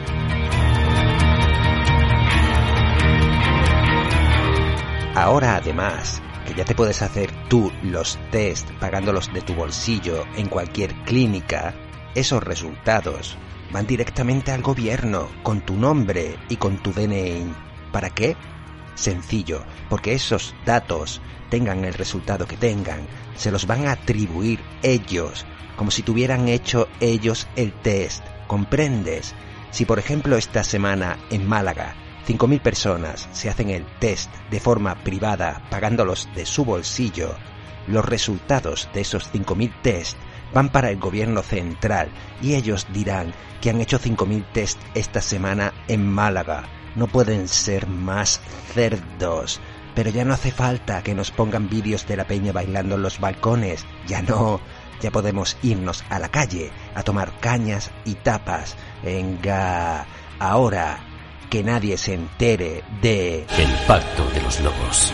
Ahora además, que ya te puedes hacer tú los test pagándolos de tu bolsillo en cualquier clínica, esos resultados van directamente al gobierno con tu nombre y con tu DNI. ¿Para qué? Sencillo, porque esos datos, tengan el resultado que tengan, se los van a atribuir ellos, como si tuvieran hecho ellos el test. ¿Comprendes? Si por ejemplo esta semana en Málaga 5.000 personas se hacen el test de forma privada pagándolos de su bolsillo, los resultados de esos 5.000 test van para el gobierno central y ellos dirán que han hecho 5.000 test esta semana en Málaga. No pueden ser más cerdos. Pero ya no hace falta que nos pongan vídeos de la peña bailando en los balcones. Ya no. Ya podemos irnos a la calle a tomar cañas y tapas. Venga. Ahora que nadie se entere de... El pacto de los lobos.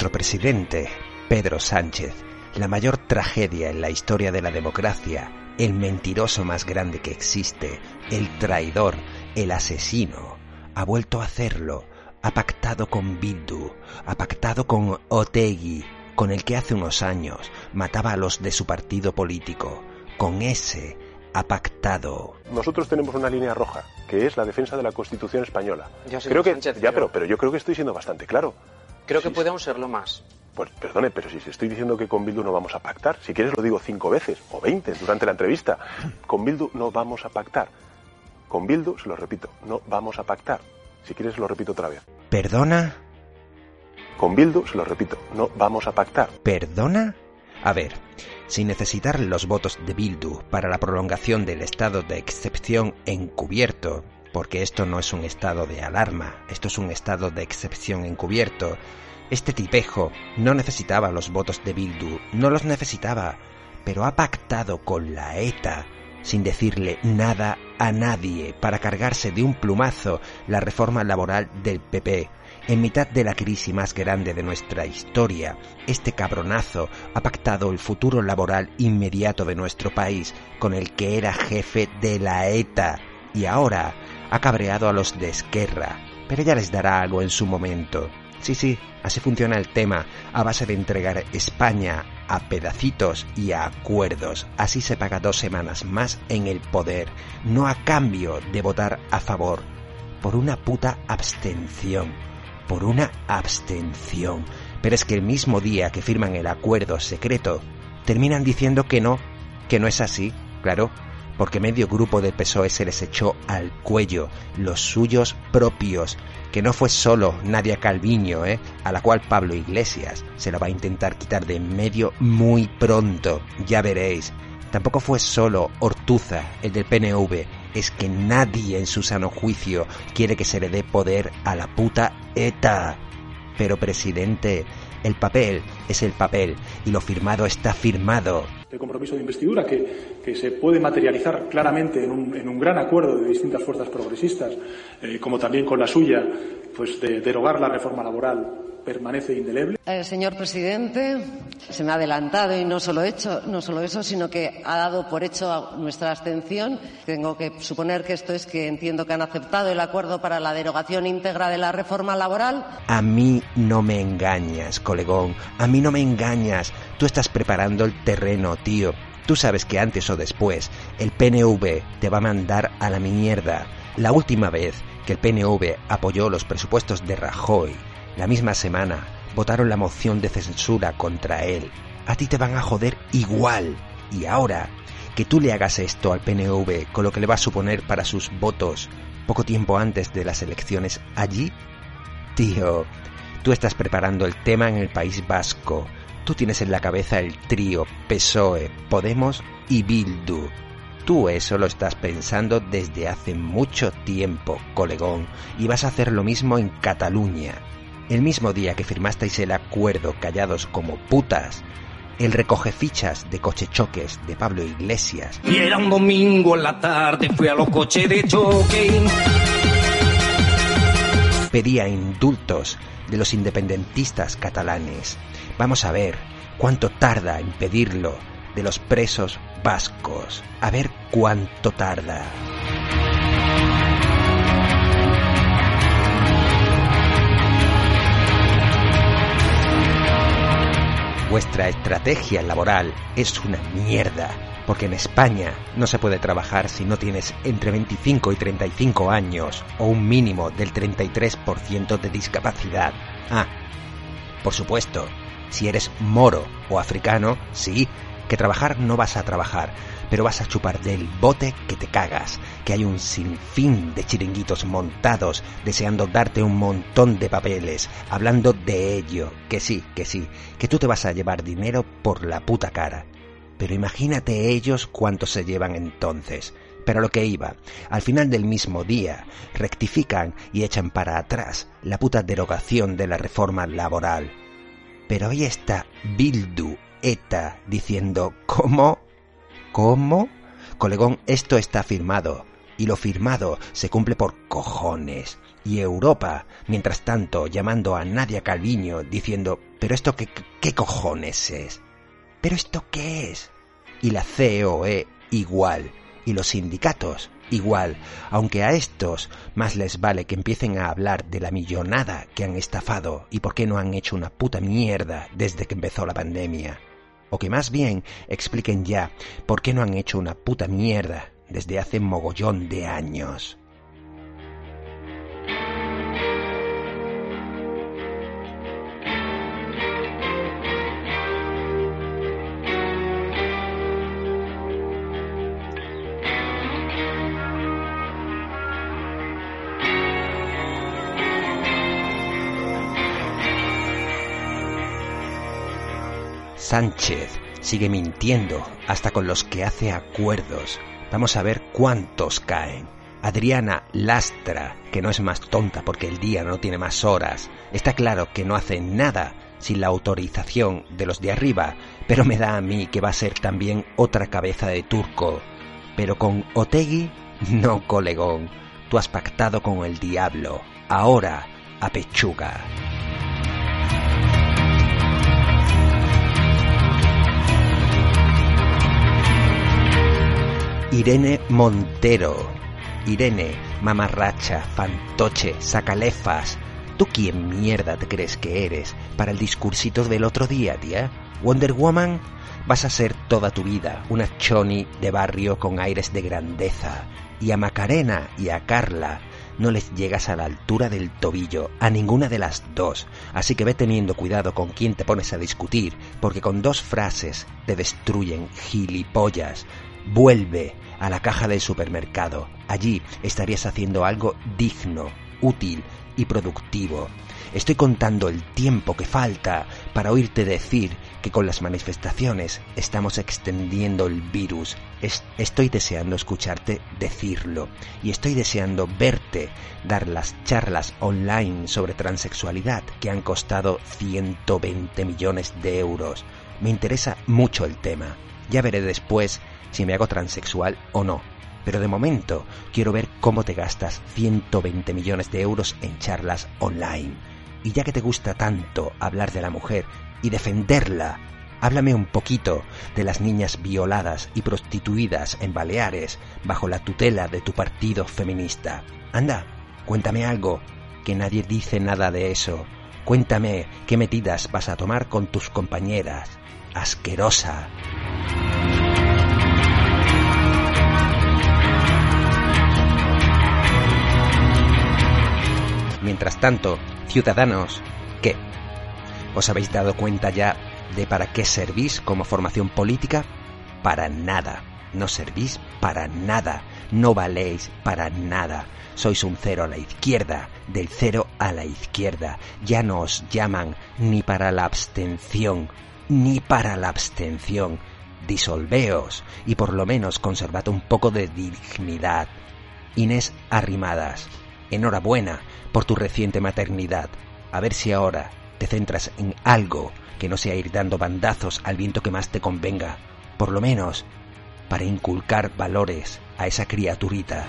Nuestro presidente, Pedro Sánchez, la mayor tragedia en la historia de la democracia, el mentiroso más grande que existe, el traidor, el asesino, ha vuelto a hacerlo, ha pactado con Bildu, ha pactado con Otegui, con el que hace unos años mataba a los de su partido político, con ese ha pactado. Nosotros tenemos una línea roja, que es la defensa de la Constitución española. Creo que, Sánchez, ya, pero, pero yo creo que estoy siendo bastante claro. Creo que podemos serlo más. Pues perdone, pero si estoy diciendo que con Bildu no vamos a pactar, si quieres lo digo cinco veces o veinte durante la entrevista, con Bildu no vamos a pactar. Con Bildu, se lo repito, no vamos a pactar. Si quieres lo repito otra vez. ¿Perdona? Con Bildu, se lo repito, no vamos a pactar. ¿Perdona? A ver, sin necesitar los votos de Bildu para la prolongación del estado de excepción encubierto, porque esto no es un estado de alarma, esto es un estado de excepción encubierto, este tipejo no necesitaba los votos de Bildu, no los necesitaba, pero ha pactado con la ETA sin decirle nada a nadie para cargarse de un plumazo la reforma laboral del PP. En mitad de la crisis más grande de nuestra historia, este cabronazo ha pactado el futuro laboral inmediato de nuestro país con el que era jefe de la ETA y ahora ha cabreado a los de Esquerra, pero ya les dará algo en su momento. Sí, sí, así funciona el tema, a base de entregar España a pedacitos y a acuerdos. Así se paga dos semanas más en el poder, no a cambio de votar a favor, por una puta abstención, por una abstención. Pero es que el mismo día que firman el acuerdo secreto, terminan diciendo que no, que no es así, claro, porque medio grupo de PSOE se les echó al cuello, los suyos propios, que no fue solo Nadia Calviño, ¿eh? a la cual Pablo Iglesias se la va a intentar quitar de en medio muy pronto, ya veréis. Tampoco fue solo Ortuza, el del PNV, es que nadie en su sano juicio quiere que se le dé poder a la puta ETA. Pero presidente, el papel es el papel y lo firmado está firmado. De compromiso de investidura que, que se puede materializar claramente en un, en un, gran acuerdo de distintas fuerzas progresistas, eh, como también con la suya, pues de derogar la reforma laboral permanece indeleble. Eh, señor presidente, se me ha adelantado y no solo, hecho, no solo eso, sino que ha dado por hecho nuestra abstención. Tengo que suponer que esto es que entiendo que han aceptado el acuerdo para la derogación íntegra de la reforma laboral. A mí no me engañas, colegón. A mí no me engañas. Tú estás preparando el terreno, tío. Tú sabes que antes o después el PNV te va a mandar a la mierda. La última vez que el PNV apoyó los presupuestos de Rajoy, la misma semana votaron la moción de censura contra él. A ti te van a joder igual. Y ahora, que tú le hagas esto al PNV con lo que le va a suponer para sus votos poco tiempo antes de las elecciones allí, tío, tú estás preparando el tema en el País Vasco. Tú tienes en la cabeza el trío PSOE, Podemos y Bildu. Tú eso lo estás pensando desde hace mucho tiempo, colegón, y vas a hacer lo mismo en Cataluña. El mismo día que firmasteis el acuerdo callados como putas, el recoge fichas de cochechoques de Pablo Iglesias. Y era un domingo en la tarde, fui a los coches de choque. Pedía indultos de los independentistas catalanes. Vamos a ver cuánto tarda en pedirlo de los presos vascos. A ver cuánto tarda. Vuestra estrategia laboral es una mierda, porque en España no se puede trabajar si no tienes entre 25 y 35 años o un mínimo del 33% de discapacidad. Ah, por supuesto, si eres moro o africano, sí, que trabajar no vas a trabajar, pero vas a chupar del bote que te cagas, que hay un sinfín de chiringuitos montados deseando darte un montón de papeles, hablando de ello, que sí, que sí, que tú te vas a llevar dinero por la puta cara. Pero imagínate ellos cuánto se llevan entonces. Pero lo que iba, al final del mismo día, rectifican y echan para atrás la puta derogación de la reforma laboral. Pero ahí está Bildu ETA diciendo, ¿cómo? ¿Cómo? Colegón, esto está firmado. Y lo firmado se cumple por cojones. Y Europa, mientras tanto, llamando a Nadia Calviño, diciendo, ¿pero esto qué, qué cojones es? ¿Pero esto qué es? Y la COE igual. Y los sindicatos igual, aunque a estos más les vale que empiecen a hablar de la millonada que han estafado y por qué no han hecho una puta mierda desde que empezó la pandemia. O que más bien expliquen ya por qué no han hecho una puta mierda desde hace mogollón de años. Sánchez sigue mintiendo hasta con los que hace acuerdos. Vamos a ver cuántos caen. Adriana Lastra, que no es más tonta porque el día no tiene más horas, está claro que no hace nada sin la autorización de los de arriba, pero me da a mí que va a ser también otra cabeza de turco. Pero con Otegui, no colegón. Tú has pactado con el diablo. Ahora, a pechuga. Irene Montero. Irene, mamarracha, fantoche, sacalefas. ¿Tú quién mierda te crees que eres para el discursito del otro día, tía? Wonder Woman, vas a ser toda tu vida una choni de barrio con aires de grandeza. Y a Macarena y a Carla no les llegas a la altura del tobillo, a ninguna de las dos. Así que ve teniendo cuidado con quién te pones a discutir, porque con dos frases te destruyen gilipollas. Vuelve a la caja del supermercado. Allí estarías haciendo algo digno, útil y productivo. Estoy contando el tiempo que falta para oírte decir que con las manifestaciones estamos extendiendo el virus. estoy deseando escucharte decirlo y estoy deseando verte dar las charlas online sobre transexualidad que han costado 120 millones de euros. Me interesa mucho el tema. Ya veré después si me hago transexual o no. Pero de momento quiero ver cómo te gastas 120 millones de euros en charlas online. Y ya que te gusta tanto hablar de la mujer y defenderla, háblame un poquito de las niñas violadas y prostituidas en Baleares bajo la tutela de tu partido feminista. Anda, cuéntame algo, que nadie dice nada de eso. Cuéntame qué metidas vas a tomar con tus compañeras. Asquerosa. Mientras tanto, ciudadanos, ¿qué? ¿Os habéis dado cuenta ya de para qué servís como formación política? Para nada. No servís para nada. No valéis para nada. Sois un cero a la izquierda, del cero a la izquierda. Ya no os llaman ni para la abstención, ni para la abstención. Disolveos y por lo menos conservad un poco de dignidad. Inés Arrimadas, enhorabuena por tu reciente maternidad. A ver si ahora te centras en algo que no sea ir dando bandazos al viento que más te convenga, por lo menos para inculcar valores a esa criaturita.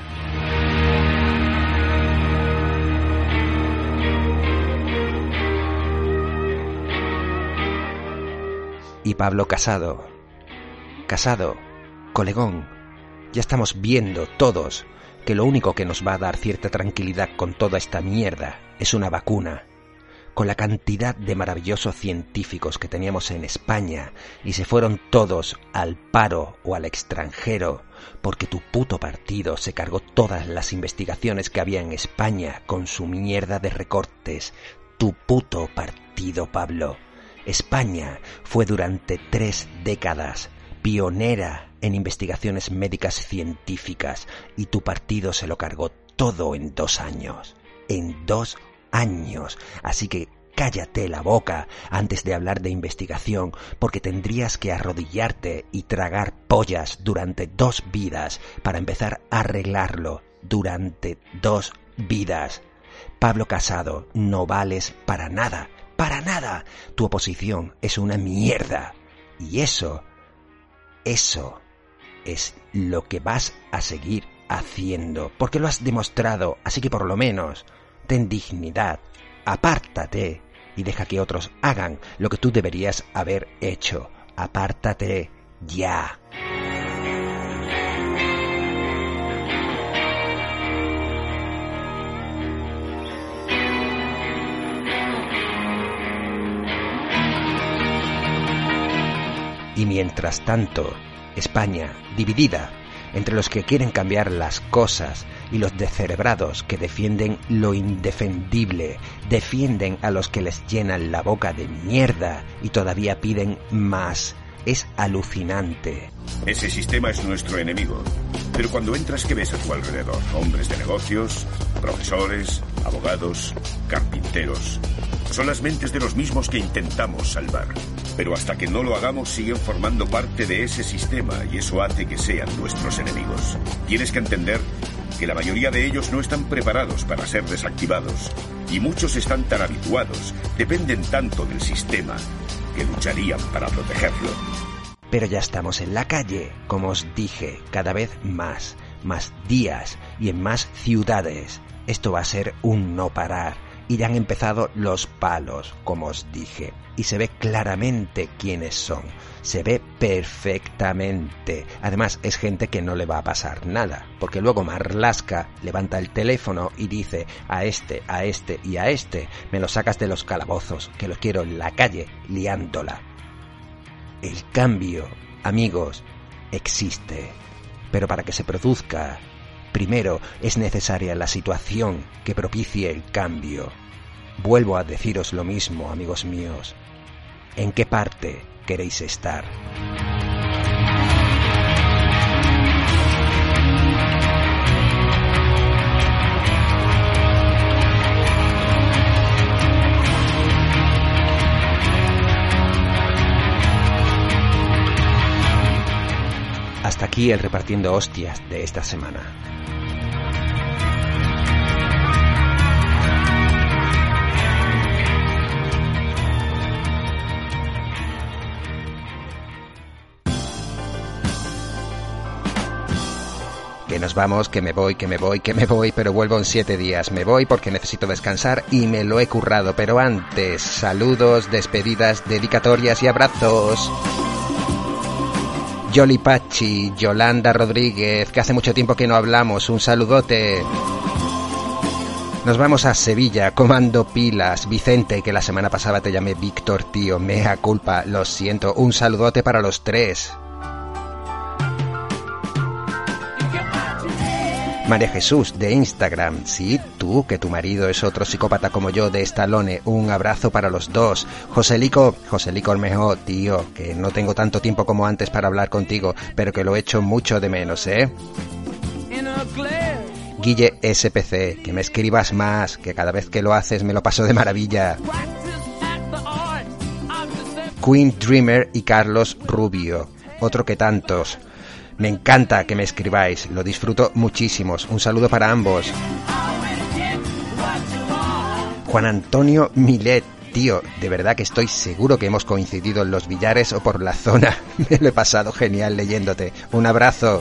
Y Pablo Casado. Casado, colegón, ya estamos viendo todos que lo único que nos va a dar cierta tranquilidad con toda esta mierda es una vacuna. Con la cantidad de maravillosos científicos que teníamos en España y se fueron todos al paro o al extranjero porque tu puto partido se cargó todas las investigaciones que había en España con su mierda de recortes. Tu puto partido, Pablo. España fue durante tres décadas pionera en investigaciones médicas científicas y tu partido se lo cargó todo en dos años. En dos años. Así que cállate la boca antes de hablar de investigación, porque tendrías que arrodillarte y tragar pollas durante dos vidas para empezar a arreglarlo durante dos vidas. Pablo Casado, no vales para nada, para nada. Tu oposición es una mierda. Y eso, eso es lo que vas a seguir haciendo, porque lo has demostrado, así que por lo menos ten dignidad, apártate y deja que otros hagan lo que tú deberías haber hecho. Apártate ya. Y mientras tanto, España, dividida entre los que quieren cambiar las cosas y los descerebrados que defienden lo indefendible, defienden a los que les llenan la boca de mierda y todavía piden más. Es alucinante. Ese sistema es nuestro enemigo. Pero cuando entras, ¿qué ves a tu alrededor? Hombres de negocios, profesores, abogados, carpinteros. Son las mentes de los mismos que intentamos salvar. Pero hasta que no lo hagamos siguen formando parte de ese sistema y eso hace que sean nuestros enemigos. Tienes que entender que la mayoría de ellos no están preparados para ser desactivados y muchos están tan habituados, dependen tanto del sistema, que lucharían para protegerlo. Pero ya estamos en la calle, como os dije, cada vez más, más días y en más ciudades. Esto va a ser un no parar. Y han empezado los palos, como os dije. Y se ve claramente quiénes son. Se ve perfectamente. Además, es gente que no le va a pasar nada. Porque luego Marlaska levanta el teléfono y dice a este, a este y a este, me lo sacas de los calabozos, que los quiero en la calle, liándola. El cambio, amigos, existe. Pero para que se produzca, primero es necesaria la situación que propicie el cambio. Vuelvo a deciros lo mismo, amigos míos. ¿En qué parte queréis estar? Hasta aquí el repartiendo hostias de esta semana. Que nos vamos, que me voy, que me voy, que me voy, pero vuelvo en siete días. Me voy porque necesito descansar y me lo he currado. Pero antes, saludos, despedidas, dedicatorias y abrazos. Yoli Pachi, Yolanda Rodríguez, que hace mucho tiempo que no hablamos, un saludote. Nos vamos a Sevilla, Comando Pilas, Vicente, que la semana pasada te llamé Víctor, tío, mea culpa, lo siento, un saludote para los tres. María Jesús de Instagram, sí, tú, que tu marido es otro psicópata como yo de Estalone, un abrazo para los dos. Joselico, Joselico Ormejo, tío, que no tengo tanto tiempo como antes para hablar contigo, pero que lo echo mucho de menos, ¿eh? Guille SPC, que me escribas más, que cada vez que lo haces me lo paso de maravilla. Queen Dreamer y Carlos Rubio, otro que tantos. Me encanta que me escribáis, lo disfruto muchísimo. Un saludo para ambos. Juan Antonio Milet, tío, de verdad que estoy seguro que hemos coincidido en los billares o por la zona. Me lo he pasado genial leyéndote. Un abrazo.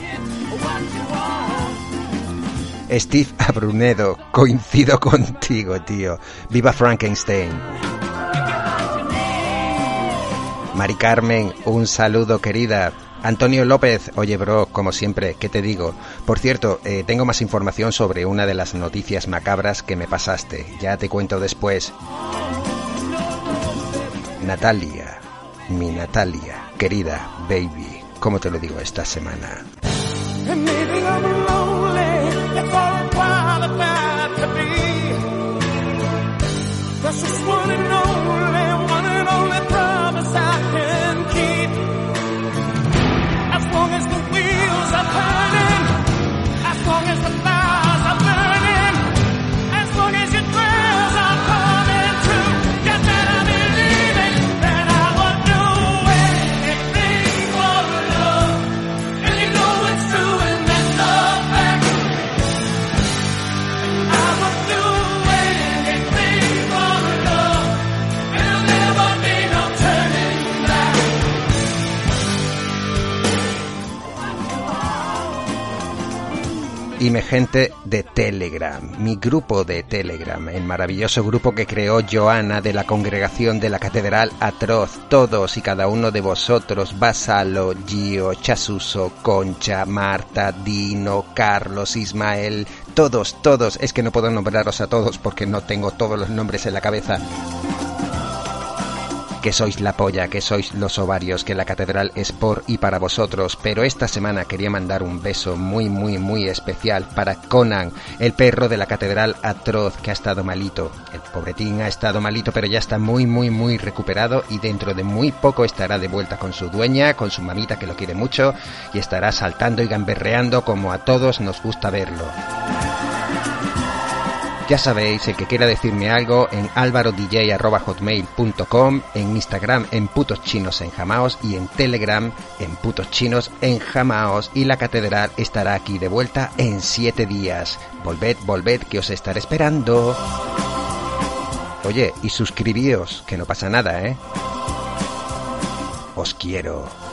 Steve Abrunedo, coincido contigo, tío. Viva Frankenstein. Mari Carmen, un saludo querida. Antonio López, oye bro, como siempre, ¿qué te digo? Por cierto, eh, tengo más información sobre una de las noticias macabras que me pasaste. Ya te cuento después. Natalia, mi Natalia, querida baby, ¿cómo te lo digo esta semana? Y mi gente de Telegram, mi grupo de Telegram, el maravilloso grupo que creó Joana de la congregación de la Catedral Atroz, todos y cada uno de vosotros, Basalo, Gio, Chasuso, Concha, Marta, Dino, Carlos, Ismael, todos, todos, es que no puedo nombraros a todos porque no tengo todos los nombres en la cabeza que sois la polla, que sois los ovarios, que la catedral es por y para vosotros, pero esta semana quería mandar un beso muy, muy, muy especial para Conan, el perro de la catedral atroz que ha estado malito. El pobretín ha estado malito, pero ya está muy, muy, muy recuperado y dentro de muy poco estará de vuelta con su dueña, con su mamita que lo quiere mucho y estará saltando y gamberreando como a todos nos gusta verlo Ya sabéis, el que quiera decirme algo en alvarodj.hotmail.com, en Instagram en putos chinos en jamaos y en Telegram en putos chinos en jamaos y la catedral estará aquí de vuelta en siete días. Volved, volved, que os estaré esperando. Oye, y suscribíos, que no pasa nada, ¿eh? Os quiero.